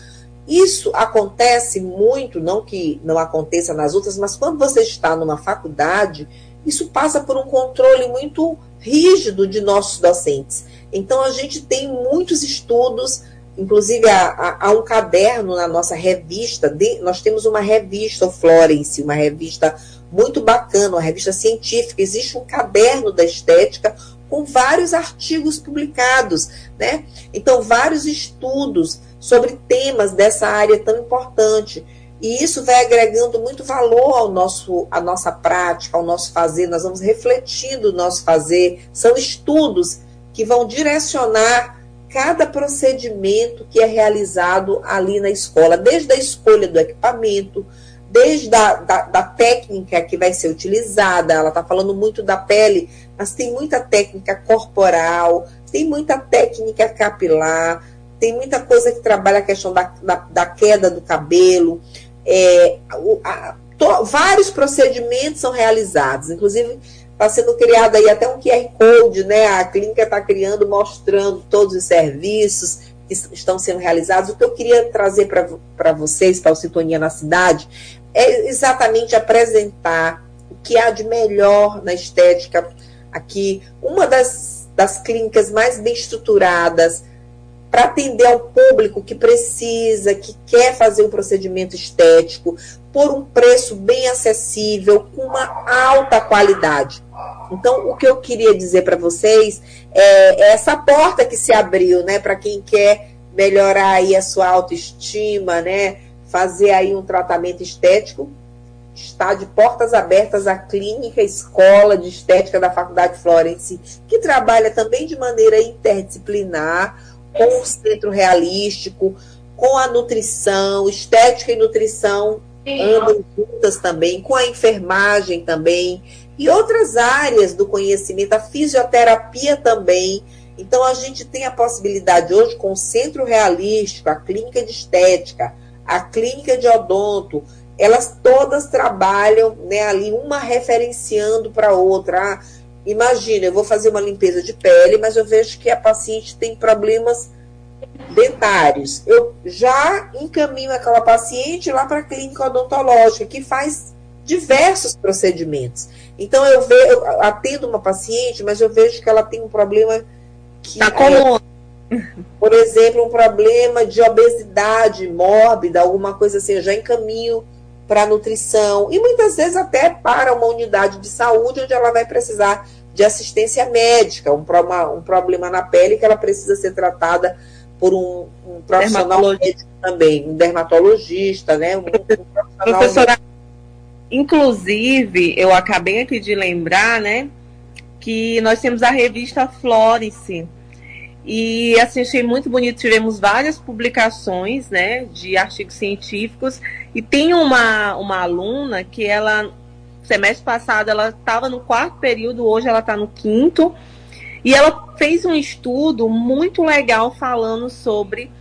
Isso acontece muito, não que não aconteça nas outras, mas quando você está numa faculdade, isso passa por um controle muito rígido de nossos docentes. Então, a gente tem muitos estudos, inclusive há, há um caderno na nossa revista, de, nós temos uma revista, o Florence, uma revista muito bacana, uma revista científica. Existe um caderno da estética com vários artigos publicados, né? Então, vários estudos sobre temas dessa área tão importante. E isso vai agregando muito valor ao nosso, à nossa prática, ao nosso fazer. Nós vamos refletindo o nosso fazer. São estudos que vão direcionar cada procedimento que é realizado ali na escola, desde a escolha do equipamento, desde a da, da técnica que vai ser utilizada. Ela está falando muito da pele, mas tem muita técnica corporal, tem muita técnica capilar, tem muita coisa que trabalha a questão da, da, da queda do cabelo é, a, to, vários procedimentos são realizados, inclusive está sendo criado aí até um QR Code, né? A clínica está criando, mostrando todos os serviços que estão sendo realizados. O que eu queria trazer para vocês, para o Sintonia na Cidade, é exatamente apresentar o que há de melhor na estética aqui. Uma das, das clínicas mais bem estruturadas, para atender ao público que precisa, que quer fazer um procedimento estético por um preço bem acessível, com uma alta qualidade. Então, o que eu queria dizer para vocês é, é essa porta que se abriu, né, para quem quer melhorar aí a sua autoestima, né, fazer aí um tratamento estético, está de portas abertas a clínica escola de estética da Faculdade Florence, que trabalha também de maneira interdisciplinar, com o centro realístico, com a nutrição, estética e nutrição andam juntas também, com a enfermagem também, e outras áreas do conhecimento, a fisioterapia também. Então, a gente tem a possibilidade hoje, com o centro realístico, a clínica de estética, a clínica de odonto, elas todas trabalham né, ali, uma referenciando para a outra. Ah, Imagina, eu vou fazer uma limpeza de pele, mas eu vejo que a paciente tem problemas dentários. Eu já encaminho aquela paciente lá para a clínica odontológica, que faz diversos procedimentos. Então, eu, vejo, eu atendo uma paciente, mas eu vejo que ela tem um problema que. Tá comum. por exemplo, um problema de obesidade mórbida, alguma coisa assim, eu já encaminho para nutrição e muitas vezes até para uma unidade de saúde onde ela vai precisar de assistência médica, um, uma, um problema na pele que ela precisa ser tratada por um, um profissional médico também, um dermatologista, né? Um, um Professora, inclusive, eu acabei aqui de lembrar, né, que nós temos a revista Florence, e assim, achei muito bonito. Tivemos várias publicações né, de artigos científicos. E tem uma, uma aluna que ela, semestre passado, ela estava no quarto período, hoje ela está no quinto. E ela fez um estudo muito legal falando sobre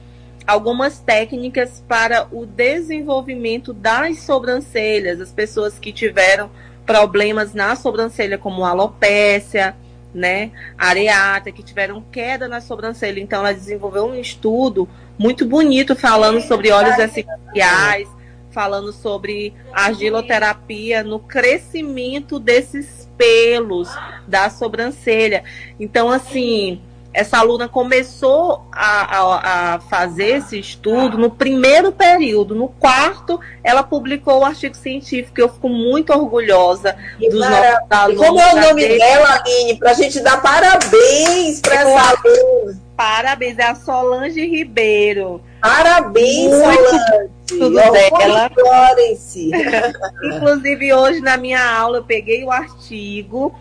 algumas técnicas para o desenvolvimento das sobrancelhas, as pessoas que tiveram problemas na sobrancelha, como alopécia, né, areata, que tiveram queda na sobrancelha. Então, ela desenvolveu um estudo muito bonito falando sobre óleos essenciais, falando sobre argiloterapia no crescimento desses pelos da sobrancelha. Então, assim, essa aluna começou a, a, a, fazer esse estudo no primeiro período. No quarto, ela publicou o artigo científico. Eu fico muito orgulhosa e dos para... nossos alunos. E como é o nome dela, Aline? Para a gente dar parabéns para essa aluna. Parabéns, é a Solange Ribeiro. Parabéns, muito Solange. Tudo dela. Florence. Inclusive, hoje na minha aula, eu peguei o artigo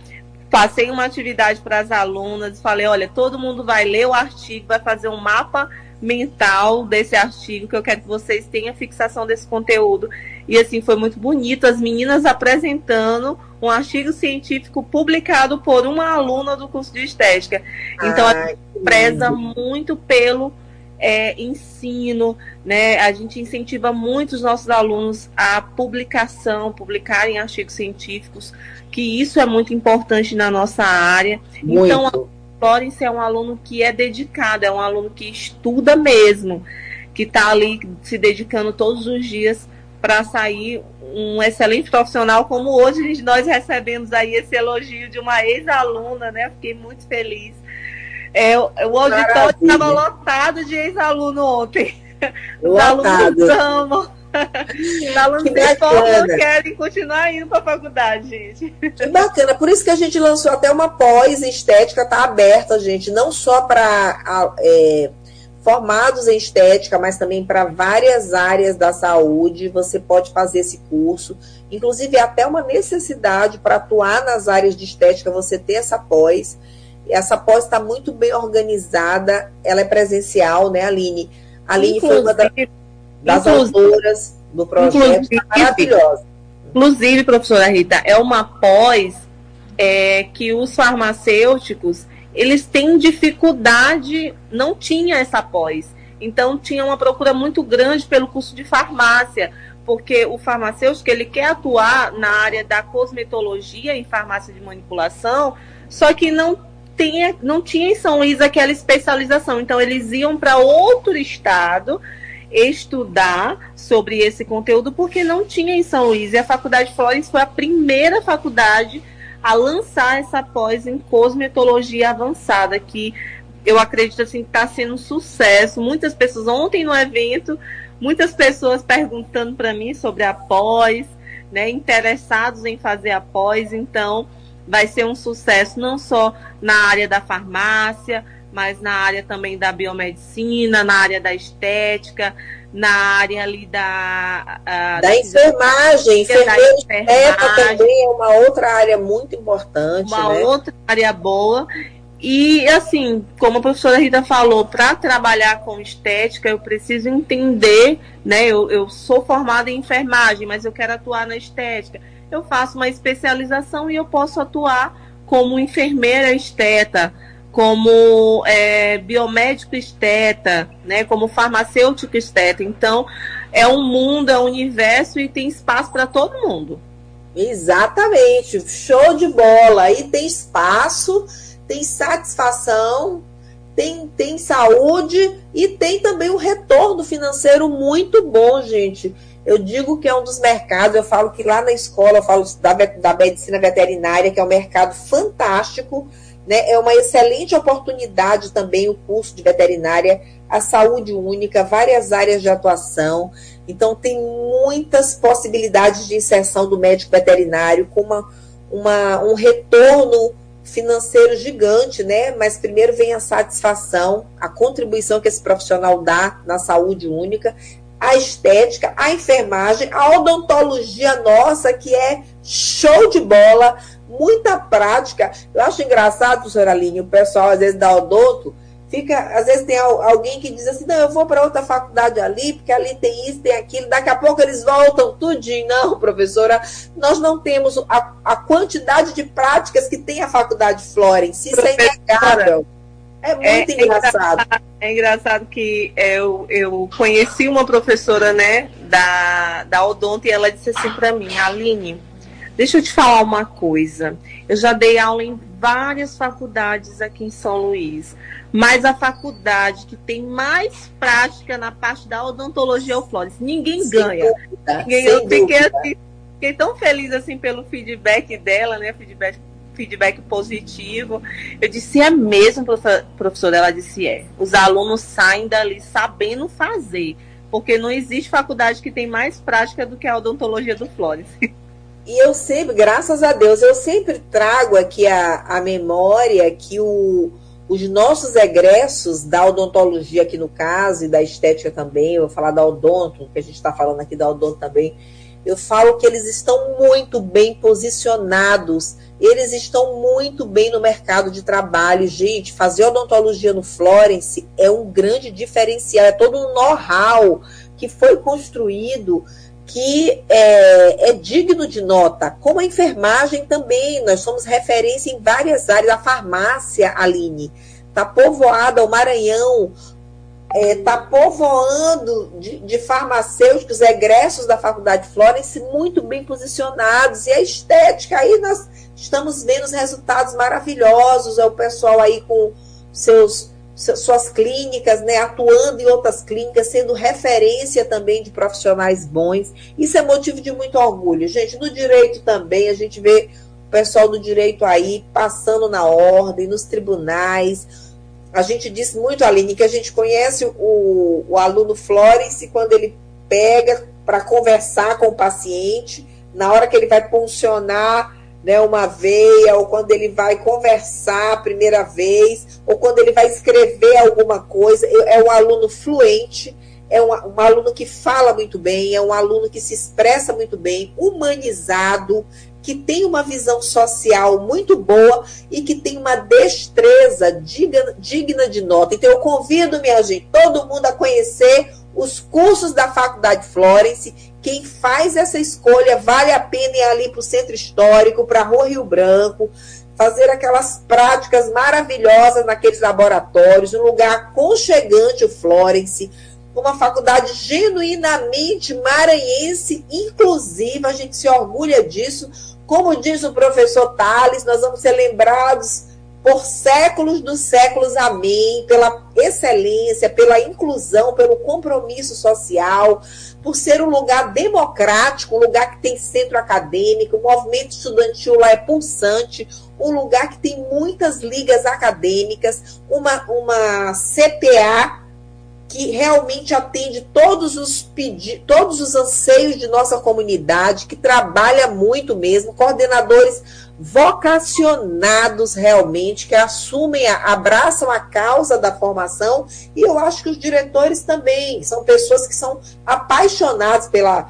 passei uma atividade para as alunas, falei, olha, todo mundo vai ler o artigo, vai fazer um mapa mental desse artigo, que eu quero que vocês tenham fixação desse conteúdo. E assim, foi muito bonito, as meninas apresentando um artigo científico publicado por uma aluna do curso de estética. Então, Ai, a gente preza muito pelo é, ensino, né? A gente incentiva muito os nossos alunos a publicação, publicarem artigos científicos, que isso é muito importante na nossa área. Muito. Então, a Florence é um aluno que é dedicado, é um aluno que estuda mesmo, que está ali se dedicando todos os dias para sair um excelente profissional, como hoje nós recebemos aí esse elogio de uma ex-aluna, né? Fiquei muito feliz. É, o auditório estava lotado de ex-aluno ontem. Os alunos amam os alunos de forma querem continuar indo para a faculdade, gente. Que bacana. Por isso que a gente lançou até uma pós em estética, está aberta, gente, não só para é, formados em estética, mas também para várias áreas da saúde. Você pode fazer esse curso. Inclusive, é até uma necessidade para atuar nas áreas de estética, você ter essa pós. Essa pós está muito bem organizada, ela é presencial, né, Aline? A Aline Inclusive, foi uma das das autoras do projeto tá maravilhosa. Inclusive, professora Rita, é uma pós é, que os farmacêuticos eles têm dificuldade, não tinha essa pós. Então tinha uma procura muito grande pelo curso de farmácia, porque o farmacêutico ele quer atuar na área da cosmetologia em farmácia de manipulação, só que não tinha, não tinha em São Luís aquela especialização. Então eles iam para outro estado estudar sobre esse conteúdo porque não tinha em São Luís. E a Faculdade Flores foi a primeira faculdade a lançar essa pós em cosmetologia avançada, que eu acredito assim está sendo um sucesso. Muitas pessoas, ontem no evento, muitas pessoas perguntando para mim sobre a pós, né, interessados em fazer a pós, então vai ser um sucesso não só na área da farmácia, mas na área também da biomedicina, na área da estética, na área ali da. da, da enfermagem. Enfermeira também é uma outra área muito importante. Uma né? outra área boa. E, assim, como a professora Rita falou, para trabalhar com estética, eu preciso entender, né? Eu, eu sou formada em enfermagem, mas eu quero atuar na estética. Eu faço uma especialização e eu posso atuar como enfermeira esteta como é, biomédico esteta, né, como farmacêutico esteta. Então, é um mundo, é um universo e tem espaço para todo mundo. Exatamente, show de bola. Aí tem espaço, tem satisfação, tem, tem saúde e tem também um retorno financeiro muito bom, gente. Eu digo que é um dos mercados, eu falo que lá na escola, eu falo da, da medicina veterinária, que é um mercado fantástico né? É uma excelente oportunidade também o curso de veterinária, a saúde única, várias áreas de atuação. Então, tem muitas possibilidades de inserção do médico veterinário com uma, uma, um retorno financeiro gigante, né? Mas primeiro vem a satisfação, a contribuição que esse profissional dá na saúde única, a estética, a enfermagem, a odontologia nossa, que é show de bola muita prática. Eu acho engraçado, professora Aline, o pessoal às vezes dá odonto, fica, às vezes tem alguém que diz assim, não, eu vou para outra faculdade ali, porque ali tem isso, tem aquilo, daqui a pouco eles voltam tudinho. Não, professora, nós não temos a, a quantidade de práticas que tem a faculdade Florence, isso é inegável. É muito é, engraçado. É engraçado, é engraçado que eu, eu conheci uma professora, né, da, da Odonto, e ela disse assim para mim, Aline, Deixa eu te falar uma coisa. Eu já dei aula em várias faculdades aqui em São Luís, mas a faculdade que tem mais prática na parte da odontologia é o Flores. Ninguém sem ganha. Dúvida, Ninguém, eu fiquei, assim, fiquei tão feliz assim pelo feedback dela, né? Feedback feedback positivo. Eu disse, é mesmo, professora? Ela disse, é. Os alunos saem dali sabendo fazer, porque não existe faculdade que tem mais prática do que a odontologia do Flores. E eu sempre, graças a Deus, eu sempre trago aqui a, a memória que o, os nossos egressos da odontologia aqui no caso, e da estética também, eu vou falar da odonto, que a gente está falando aqui da odonto também, eu falo que eles estão muito bem posicionados, eles estão muito bem no mercado de trabalho. Gente, fazer odontologia no Florence é um grande diferencial, é todo um know-how que foi construído que é, é, digno de nota, como a enfermagem também, nós somos referência em várias áreas, a farmácia, Aline, está povoada, o Maranhão está é, tá povoando de, de, farmacêuticos, egressos da Faculdade Florence, muito bem posicionados, e a estética, aí nós estamos vendo os resultados maravilhosos, é o pessoal aí com seus suas clínicas, né, atuando em outras clínicas, sendo referência também de profissionais bons. Isso é motivo de muito orgulho. Gente, no direito também, a gente vê o pessoal do direito aí passando na ordem, nos tribunais. A gente disse muito, Aline, que a gente conhece o, o aluno Florence quando ele pega para conversar com o paciente, na hora que ele vai funcionar né, uma veia, ou quando ele vai conversar a primeira vez, ou quando ele vai escrever alguma coisa. É um aluno fluente, é um, um aluno que fala muito bem, é um aluno que se expressa muito bem, humanizado, que tem uma visão social muito boa e que tem uma destreza digna, digna de nota. Então, eu convido, minha gente, todo mundo a conhecer os cursos da Faculdade Florence. Quem faz essa escolha vale a pena ir ali para o Centro Histórico, para a Rua Rio Branco, fazer aquelas práticas maravilhosas naqueles laboratórios, um lugar aconchegante, o Florence, uma faculdade genuinamente maranhense, inclusiva, a gente se orgulha disso. Como diz o professor Tales, nós vamos ser lembrados por séculos dos séculos, amém, pela excelência, pela inclusão, pelo compromisso social, por ser um lugar democrático, um lugar que tem centro acadêmico, o movimento estudantil lá é pulsante, um lugar que tem muitas ligas acadêmicas, uma, uma CPA que realmente atende todos os pedidos, todos os anseios de nossa comunidade, que trabalha muito mesmo, coordenadores vocacionados realmente, que assumem, abraçam a causa da formação, e eu acho que os diretores também são pessoas que são apaixonados pela,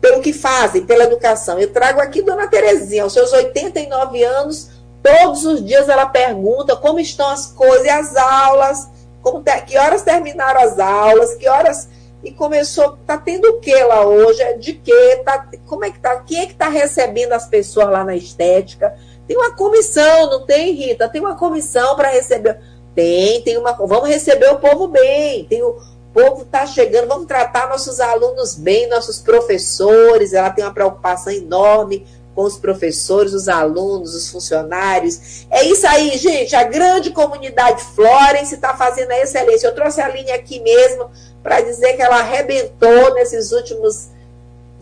pelo que fazem, pela educação. Eu trago aqui Dona Terezinha, aos seus 89 anos, todos os dias ela pergunta como estão as coisas e as aulas, como que horas terminaram as aulas, que horas e começou, tá tendo o que lá hoje? É de quê? Tá, como é que tá? Quem é que tá recebendo as pessoas lá na estética? Tem uma comissão, não tem, Rita? Tem uma comissão para receber. Tem, tem uma. Vamos receber o povo bem. Tem o, o povo está chegando, vamos tratar nossos alunos bem, nossos professores. Ela tem uma preocupação enorme com os professores, os alunos, os funcionários. É isso aí, gente. A grande comunidade Florence está fazendo a excelência. Eu trouxe a linha aqui mesmo para dizer que ela arrebentou nesses últimos,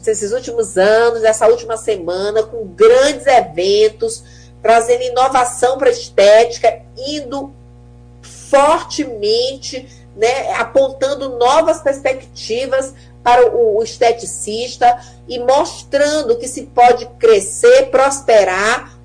nesses últimos anos, nessa última semana, com grandes eventos, trazendo inovação para a estética, indo fortemente, né, apontando novas perspectivas para o, o esteticista e mostrando que se pode crescer, prosperar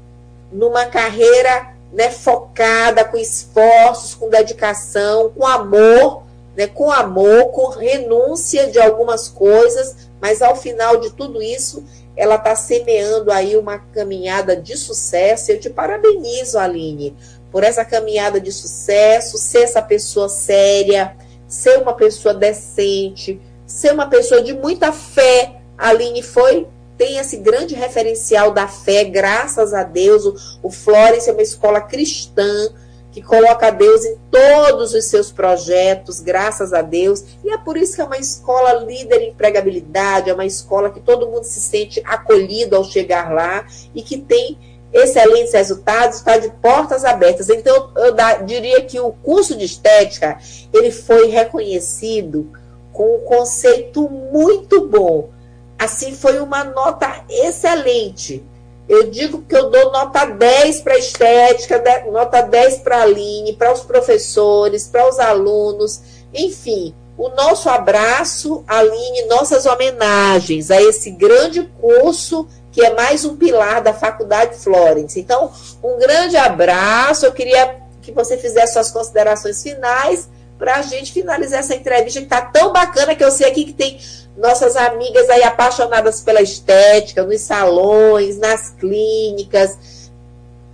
numa carreira né, focada, com esforços, com dedicação, com amor né, com amor, com renúncia de algumas coisas, mas ao final de tudo isso, ela está semeando aí uma caminhada de sucesso. Eu te parabenizo, Aline, por essa caminhada de sucesso, ser essa pessoa séria, ser uma pessoa decente, ser uma pessoa de muita fé. A Aline foi tem esse grande referencial da fé, graças a Deus. O, o Flores é uma escola cristã, que coloca Deus em todos os seus projetos, graças a Deus. E é por isso que é uma escola líder em empregabilidade, é uma escola que todo mundo se sente acolhido ao chegar lá e que tem excelentes resultados, está de portas abertas. Então, eu diria que o curso de estética, ele foi reconhecido com um conceito muito bom. Assim, foi uma nota excelente eu digo que eu dou nota 10 para estética, nota 10 para a Aline, para os professores, para os alunos, enfim. O nosso abraço, Aline, nossas homenagens a esse grande curso que é mais um pilar da Faculdade Florence. Então, um grande abraço. Eu queria que você fizesse suas considerações finais para a gente finalizar essa entrevista que está tão bacana que eu sei aqui que tem nossas amigas aí apaixonadas pela estética, nos salões, nas clínicas,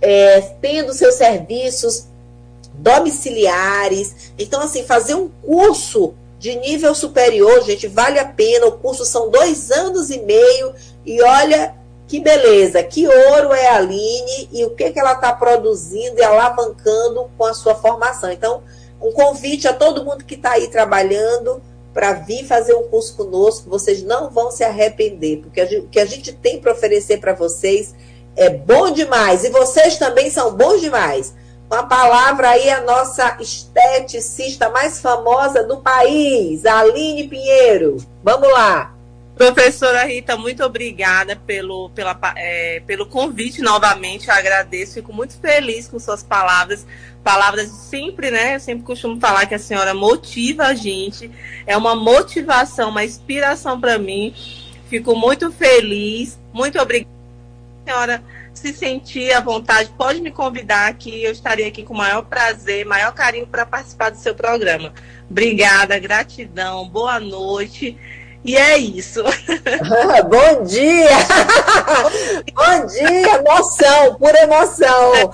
é, tendo seus serviços domiciliares. Então, assim, fazer um curso de nível superior, gente, vale a pena. O curso são dois anos e meio e olha que beleza, que ouro é a Aline e o que, que ela está produzindo e alavancando com a sua formação. Então, um convite a todo mundo que está aí trabalhando para vir fazer um curso conosco, vocês não vão se arrepender, porque o que a gente tem para oferecer para vocês é bom demais, e vocês também são bons demais. Uma palavra aí, a nossa esteticista mais famosa do país, Aline Pinheiro. Vamos lá. Professora Rita, muito obrigada pelo, pela, é, pelo convite novamente. Eu agradeço, fico muito feliz com suas palavras palavras sempre, né? Eu sempre costumo falar que a senhora motiva a gente, é uma motivação, uma inspiração para mim. Fico muito feliz, muito obrigada. Senhora, se sentir à vontade, pode me convidar aqui, eu estarei aqui com o maior prazer, maior carinho para participar do seu programa. Obrigada, gratidão, boa noite. E é isso. Bom dia! Bom dia, emoção, pura emoção.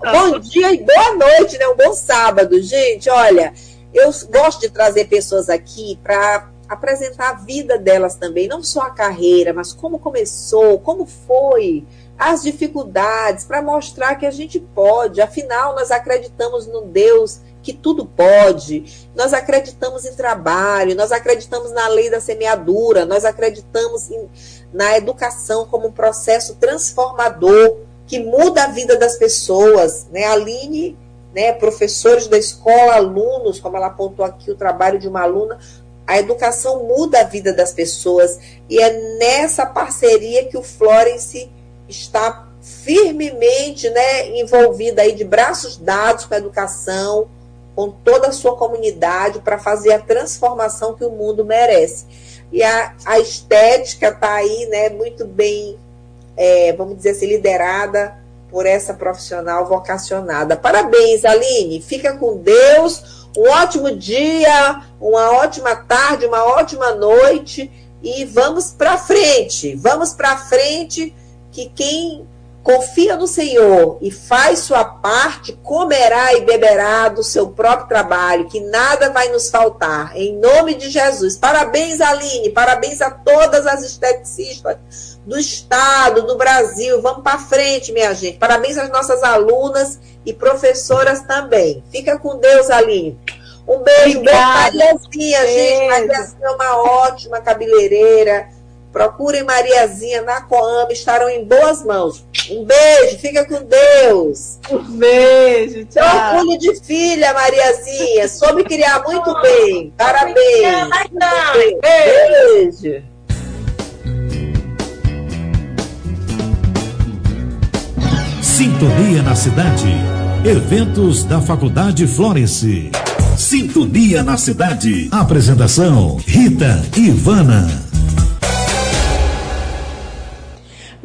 Bom dia e boa noite, né? Um bom sábado, gente. Olha, eu gosto de trazer pessoas aqui para apresentar a vida delas também, não só a carreira, mas como começou, como foi, as dificuldades, para mostrar que a gente pode. Afinal, nós acreditamos no Deus que tudo pode. Nós acreditamos em trabalho, nós acreditamos na lei da semeadura, nós acreditamos em, na educação como um processo transformador que muda a vida das pessoas. Né? A Aline, né, professores da escola, alunos, como ela apontou aqui, o trabalho de uma aluna, a educação muda a vida das pessoas. E é nessa parceria que o Florence está firmemente né, envolvida aí de braços dados com a educação, com toda a sua comunidade, para fazer a transformação que o mundo merece. E a, a estética está aí né, muito bem é, vamos dizer assim, liderada por essa profissional vocacionada. Parabéns, Aline. Fica com Deus. Um ótimo dia, uma ótima tarde, uma ótima noite e vamos para frente. Vamos para frente que quem confia no Senhor e faz sua parte, comerá e beberá do seu próprio trabalho, que nada vai nos faltar. Em nome de Jesus. Parabéns, Aline. Parabéns a todas as esteticistas do Estado, do Brasil. Vamos para frente, minha gente. Parabéns às nossas alunas e professoras também. Fica com Deus, Aline. Um beijo, Obrigada. beijo, Mariazinha, gente. Mariazinha é uma ótima cabeleireira. Procurem Mariazinha na Coama, estarão em boas mãos. Um beijo, fica com Deus. Um beijo, tchau. Orgulho de filha, Mariazinha. Soube criar muito bem. Parabéns. Beijo. Sintonia na cidade. Eventos da Faculdade Florence. Sintonia na cidade. Apresentação: Rita Ivana.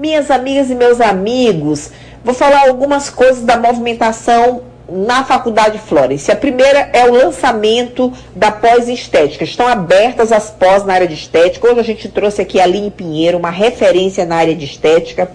Minhas amigas e meus amigos, vou falar algumas coisas da movimentação na Faculdade Florence. A primeira é o lançamento da pós-estética. Estão abertas as pós na área de estética. Hoje a gente trouxe aqui a Aline Pinheiro, uma referência na área de estética,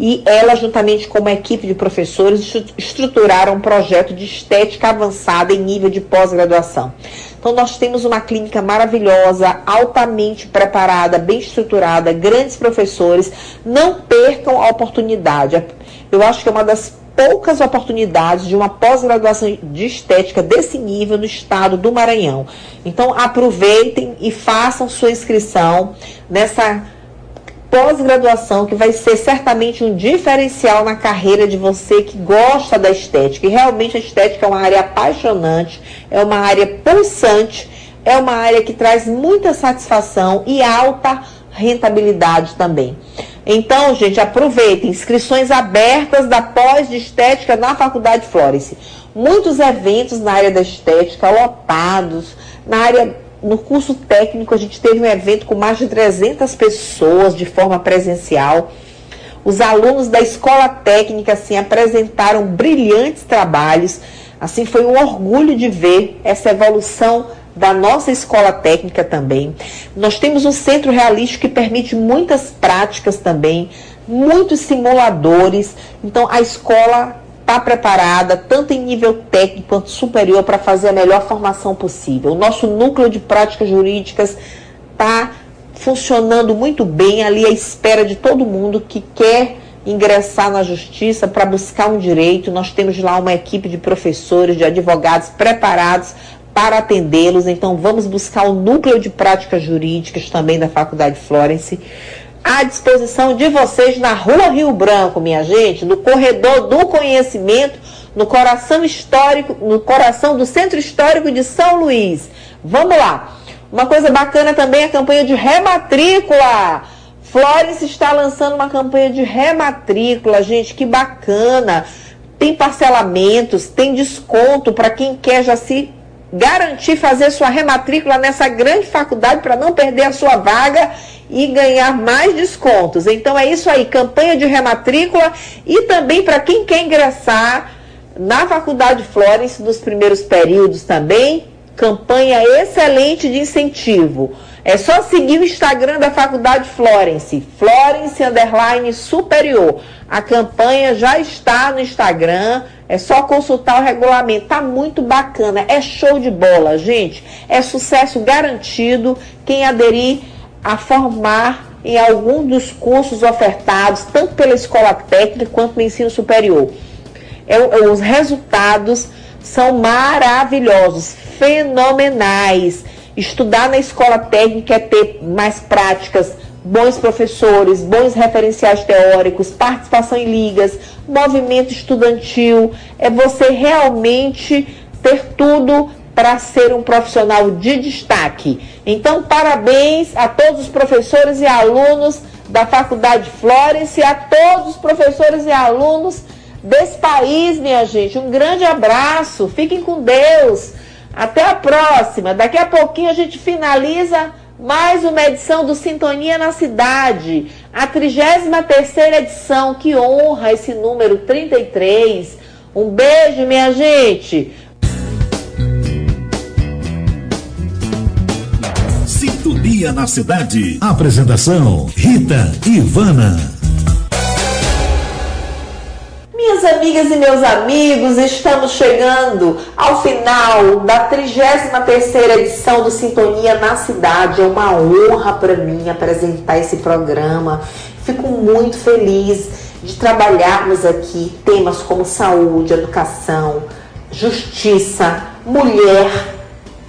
e ela, juntamente com uma equipe de professores, estruturaram um projeto de estética avançada em nível de pós-graduação. Então, nós temos uma clínica maravilhosa, altamente preparada, bem estruturada, grandes professores. Não percam a oportunidade. Eu acho que é uma das poucas oportunidades de uma pós-graduação de estética desse nível no estado do Maranhão. Então, aproveitem e façam sua inscrição nessa pós-graduação que vai ser certamente um diferencial na carreira de você que gosta da estética. E realmente a estética é uma área apaixonante, é uma área pulsante, é uma área que traz muita satisfação e alta rentabilidade também. Então, gente, aproveitem. Inscrições abertas da pós de estética na Faculdade Florence. Muitos eventos na área da estética, lotados. Na área, no curso técnico, a gente teve um evento com mais de 300 pessoas de forma presencial. Os alunos da escola técnica, assim, apresentaram brilhantes trabalhos. Assim, foi um orgulho de ver essa evolução da nossa escola técnica também. Nós temos um centro realístico que permite muitas práticas também, muitos simuladores. Então a escola está preparada, tanto em nível técnico quanto superior, para fazer a melhor formação possível. O nosso núcleo de práticas jurídicas está funcionando muito bem ali à espera de todo mundo que quer ingressar na justiça para buscar um direito. Nós temos lá uma equipe de professores, de advogados preparados para atendê-los. Então, vamos buscar o núcleo de práticas jurídicas também da Faculdade Florence à disposição de vocês na Rua Rio Branco, minha gente, no corredor do conhecimento, no coração histórico, no coração do Centro Histórico de São Luís. Vamos lá. Uma coisa bacana também é a campanha de rematrícula. Florence está lançando uma campanha de rematrícula, gente, que bacana. Tem parcelamentos, tem desconto para quem quer já se garantir fazer sua rematrícula nessa grande faculdade para não perder a sua vaga e ganhar mais descontos. Então é isso aí, campanha de rematrícula e também para quem quer ingressar na Faculdade Florence nos primeiros períodos também, campanha excelente de incentivo. É só seguir o Instagram da Faculdade Florence, Florence Underline Superior. A campanha já está no Instagram, é só consultar o regulamento. Tá muito bacana, é show de bola, gente. É sucesso garantido quem aderir a formar em algum dos cursos ofertados, tanto pela escola técnica quanto no ensino superior. É, é os resultados são maravilhosos, fenomenais. Estudar na escola técnica é ter mais práticas, bons professores, bons referenciais teóricos, participação em ligas, movimento estudantil, é você realmente ter tudo para ser um profissional de destaque. Então, parabéns a todos os professores e alunos da Faculdade Florence, a todos os professores e alunos desse país, minha gente. Um grande abraço, fiquem com Deus. Até a próxima. Daqui a pouquinho a gente finaliza mais uma edição do Sintonia na Cidade. A 33 edição. Que honra esse número 33. Um beijo, minha gente. Sintonia na Cidade. Apresentação: Rita Ivana. Amigas e meus amigos, estamos chegando ao final da 33ª edição do Sintonia na Cidade. É uma honra para mim apresentar esse programa. Fico muito feliz de trabalharmos aqui temas como saúde, educação, justiça, mulher,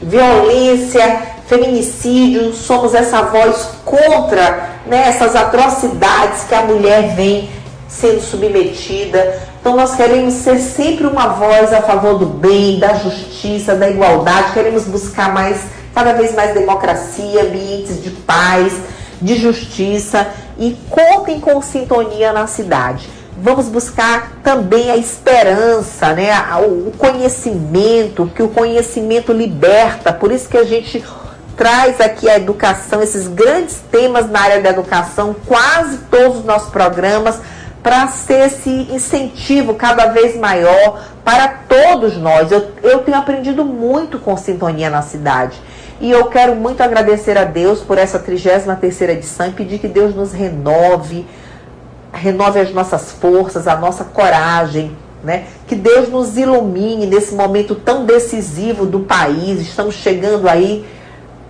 violência, feminicídio. Somos essa voz contra né, essas atrocidades que a mulher vem sendo submetida. Então nós queremos ser sempre uma voz a favor do bem, da justiça, da igualdade. Queremos buscar mais, cada vez mais democracia, ambientes de paz, de justiça e contem com sintonia na cidade. Vamos buscar também a esperança, né? o conhecimento, que o conhecimento liberta. Por isso que a gente traz aqui a educação, esses grandes temas na área da educação, quase todos os nossos programas para ser esse incentivo cada vez maior para todos nós. Eu, eu tenho aprendido muito com Sintonia na cidade. E eu quero muito agradecer a Deus por essa 33 edição e pedir que Deus nos renove, renove as nossas forças, a nossa coragem, né? Que Deus nos ilumine nesse momento tão decisivo do país. Estamos chegando aí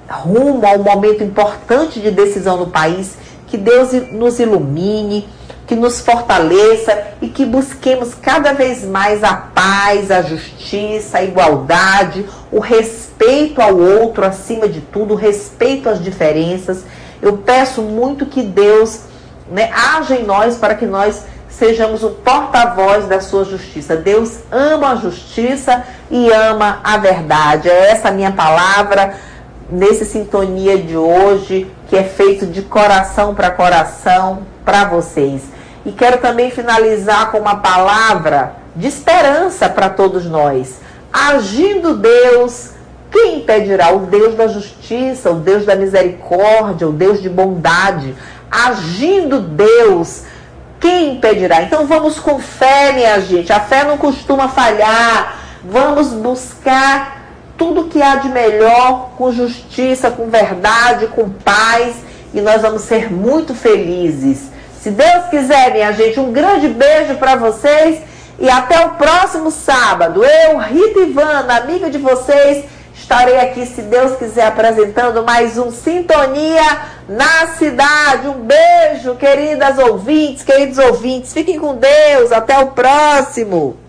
rumo a um momento importante de decisão no país. Que Deus nos ilumine, que nos fortaleça e que busquemos cada vez mais a paz, a justiça, a igualdade, o respeito ao outro acima de tudo, o respeito às diferenças. Eu peço muito que Deus né, haja em nós para que nós sejamos o porta-voz da sua justiça. Deus ama a justiça e ama a verdade. É essa a minha palavra nesse sintonia de hoje, que é feito de coração para coração para vocês. E quero também finalizar com uma palavra de esperança para todos nós. Agindo Deus, quem impedirá? O Deus da justiça, o Deus da misericórdia, o Deus de bondade. Agindo Deus, quem impedirá? Então vamos com fé, minha gente. A fé não costuma falhar. Vamos buscar tudo que há de melhor com justiça, com verdade, com paz e nós vamos ser muito felizes. Se Deus quiser, minha gente, um grande beijo para vocês e até o próximo sábado. Eu, Rita Ivana, amiga de vocês, estarei aqui, se Deus quiser, apresentando mais um Sintonia na Cidade. Um beijo, queridas ouvintes, queridos ouvintes. Fiquem com Deus. Até o próximo.